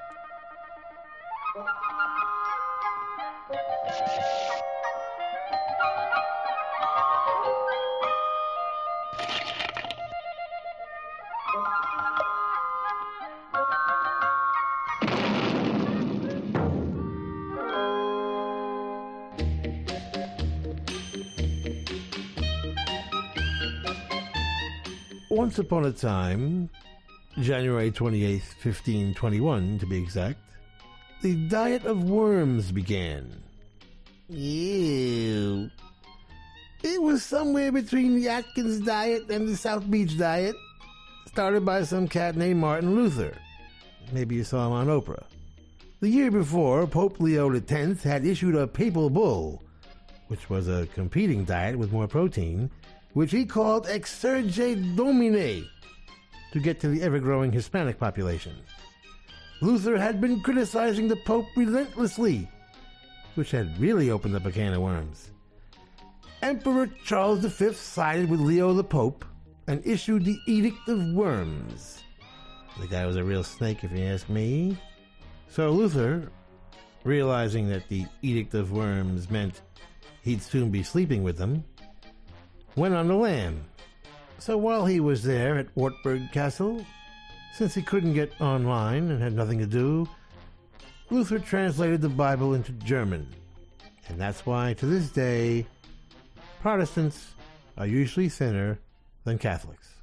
Once upon a time, January 28th, 1521 to be exact, the diet of worms began. Ew. It was somewhere between the Atkins diet and the South Beach diet, started by some cat named Martin Luther. Maybe you saw him on Oprah. The year before, Pope Leo X had issued a papal bull, which was a competing diet with more protein, which he called Exsurge Domine, to get to the ever growing Hispanic population. Luther had been criticizing the Pope relentlessly, which had really opened up a can of worms. Emperor Charles V sided with Leo the Pope and issued the Edict of Worms. The guy was a real snake, if you ask me. So Luther, realizing that the Edict of Worms meant he'd soon be sleeping with them, went on the lam. So while he was there at Wartburg Castle, since he couldn't get online and had nothing to do, Luther translated the Bible into German. And that's why, to this day, Protestants are usually thinner than Catholics.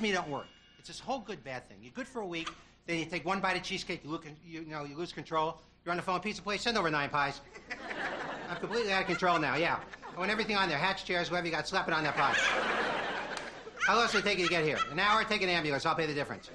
me don't work. It's this whole good bad thing. You're good for a week, then you take one bite of cheesecake, you, look, you, know, you lose control. You're on the phone, pizza place, send over nine pies. I'm completely out of control now. Yeah, I want everything on there. Hatch chairs, whatever you got, slap it on that pie. How long does it take you to get here? An hour? Take an ambulance. I'll pay the difference.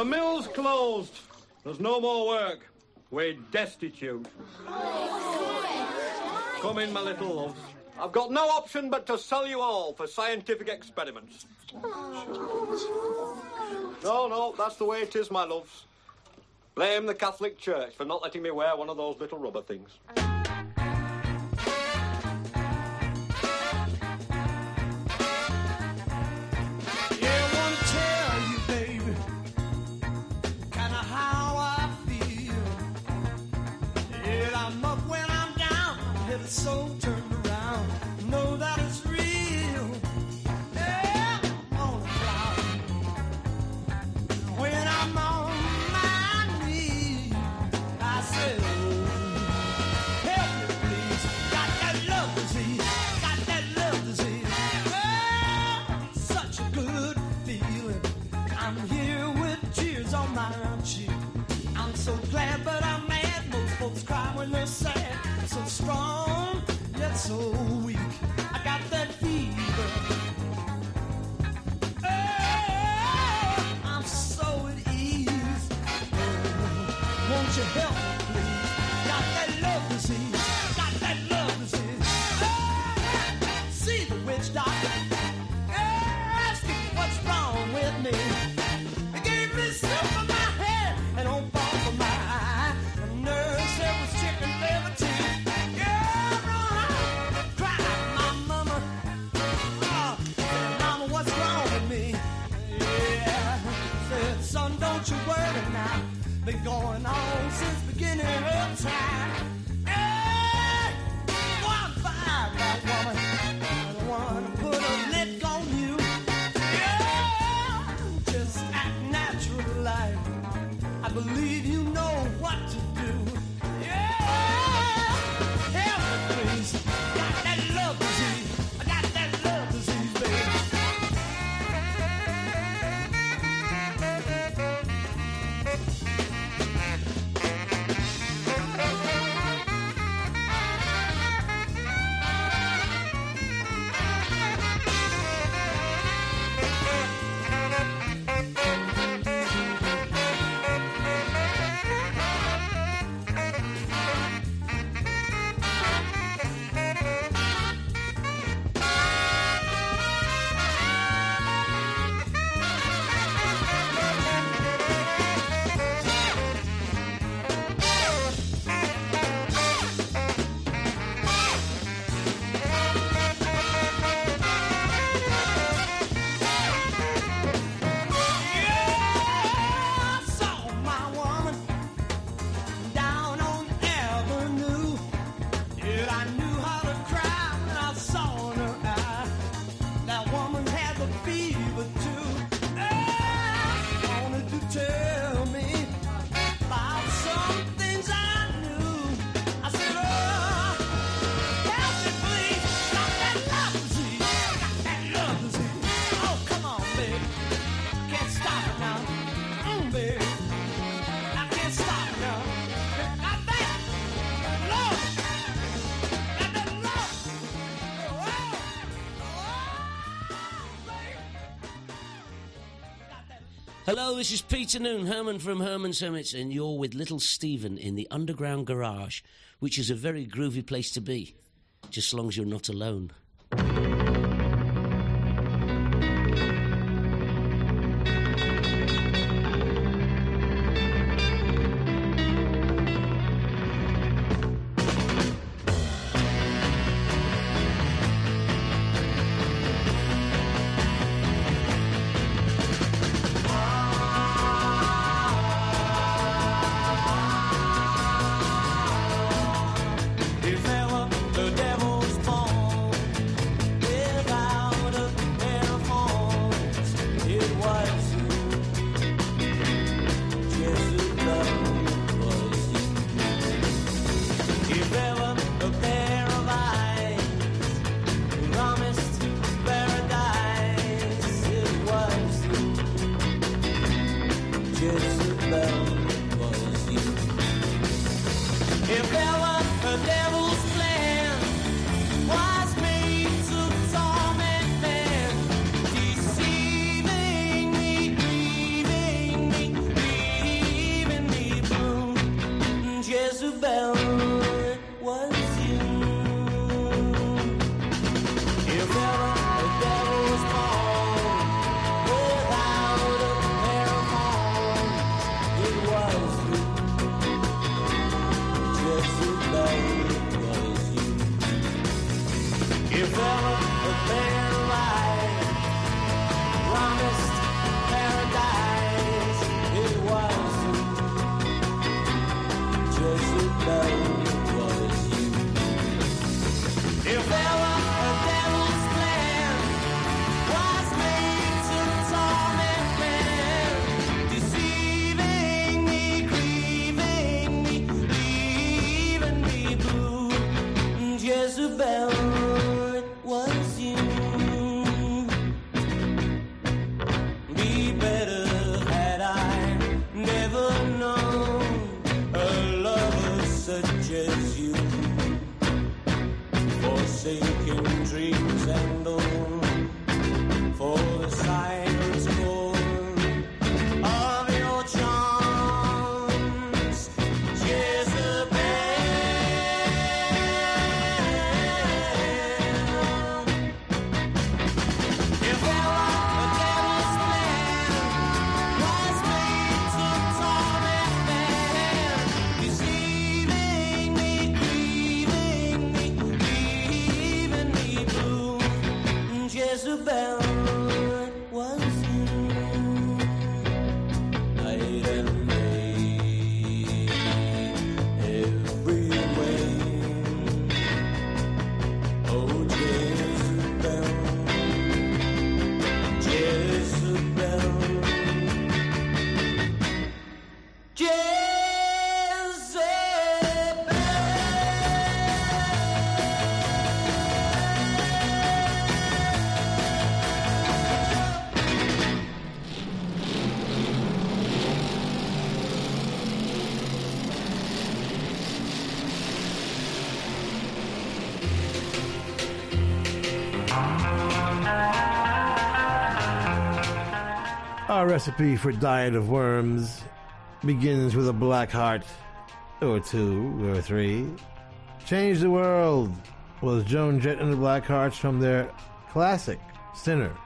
The mill's closed. There's no more work. We're destitute. Come in, my little loves. I've got no option but to sell you all for scientific experiments. No, no, that's the way it is, my loves. Blame the Catholic Church for not letting me wear one of those little rubber things. Hello, this is Peter Noone, Herman from Herman's Hermits, and you're with Little Steven in the Underground Garage, which is a very groovy place to be, just as long as you're not alone. Recipe for diet of worms begins with a black heart, or two, or three. Change the world was Joan Jett and the Blackhearts from their classic Sinner.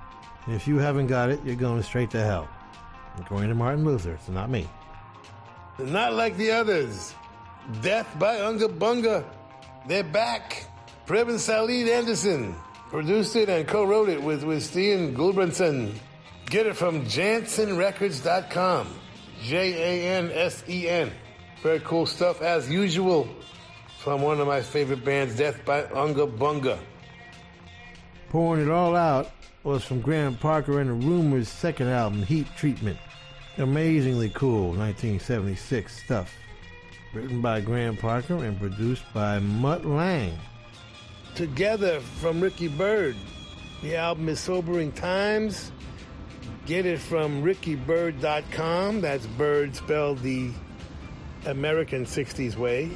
If you haven't got it, you're going straight to hell. According to Martin Luther, it's not me. Not like the others. Death by Unga Bunga. They're back. Preben Salid Anderson produced it and co-wrote it with, with Stian Gulbranson. Get it from JansenRecords.com. J-A-N-S-E-N. Very cool stuff as usual from one of my favorite bands, Death by Unga Bunga. Pouring it all out was from Graham Parker and the Rumors' second album, Heat Treatment. Amazingly cool 1976 stuff. Written by Graham Parker and produced by Mutt Lange. Together from Ricky Byrd. The album is Sobering Times. Get it from rickybyrd.com. That's Byrd spelled the American 60s way.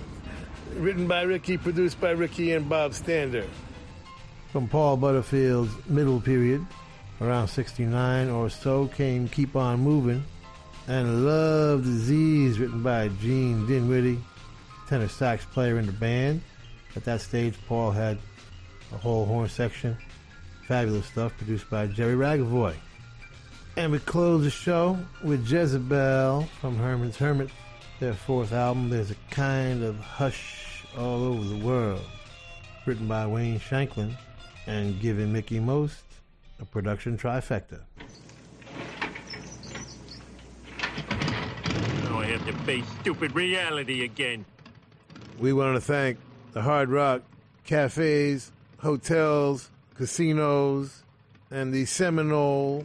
Written by Ricky, produced by Ricky and Bob Stander. From Paul Butterfield's Middle Period, Around 69 or so came Keep On Moving and Love Disease, written by Gene Dinwiddie, tenor sax player in the band. At that stage, Paul had a whole horn section. Fabulous stuff produced by Jerry Ragovoy. And we close the show with Jezebel from Herman's Hermit, their fourth album. There's a kind of hush all over the world, written by Wayne Shanklin and giving Mickie Most a production trifecta. Now I have to face stupid reality again. We want to thank the Hard Rock cafes, hotels, casinos, and the Seminole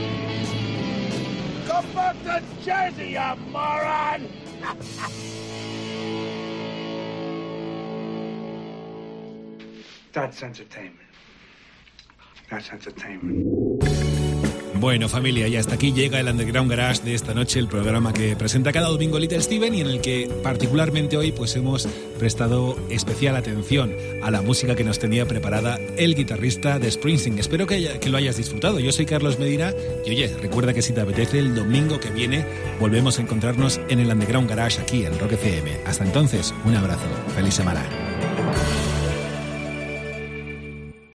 Go back to Jersey, you moron! That's entertainment. That's entertainment. Bueno, familia, y hasta aquí llega el Underground Garage de esta noche, el programa que presenta cada domingo Little Steven y en el que particularmente hoy pues hemos prestado especial atención a la música que nos tenía preparada el guitarrista de Springsteen. Espero que, lo hayas disfrutado. Yo soy Carlos Medina y oye, recuerda que si te apetece el domingo que viene volvemos a encontrarnos en el Underground Garage aquí en Rock FM. Hasta entonces, un abrazo. Feliz semana.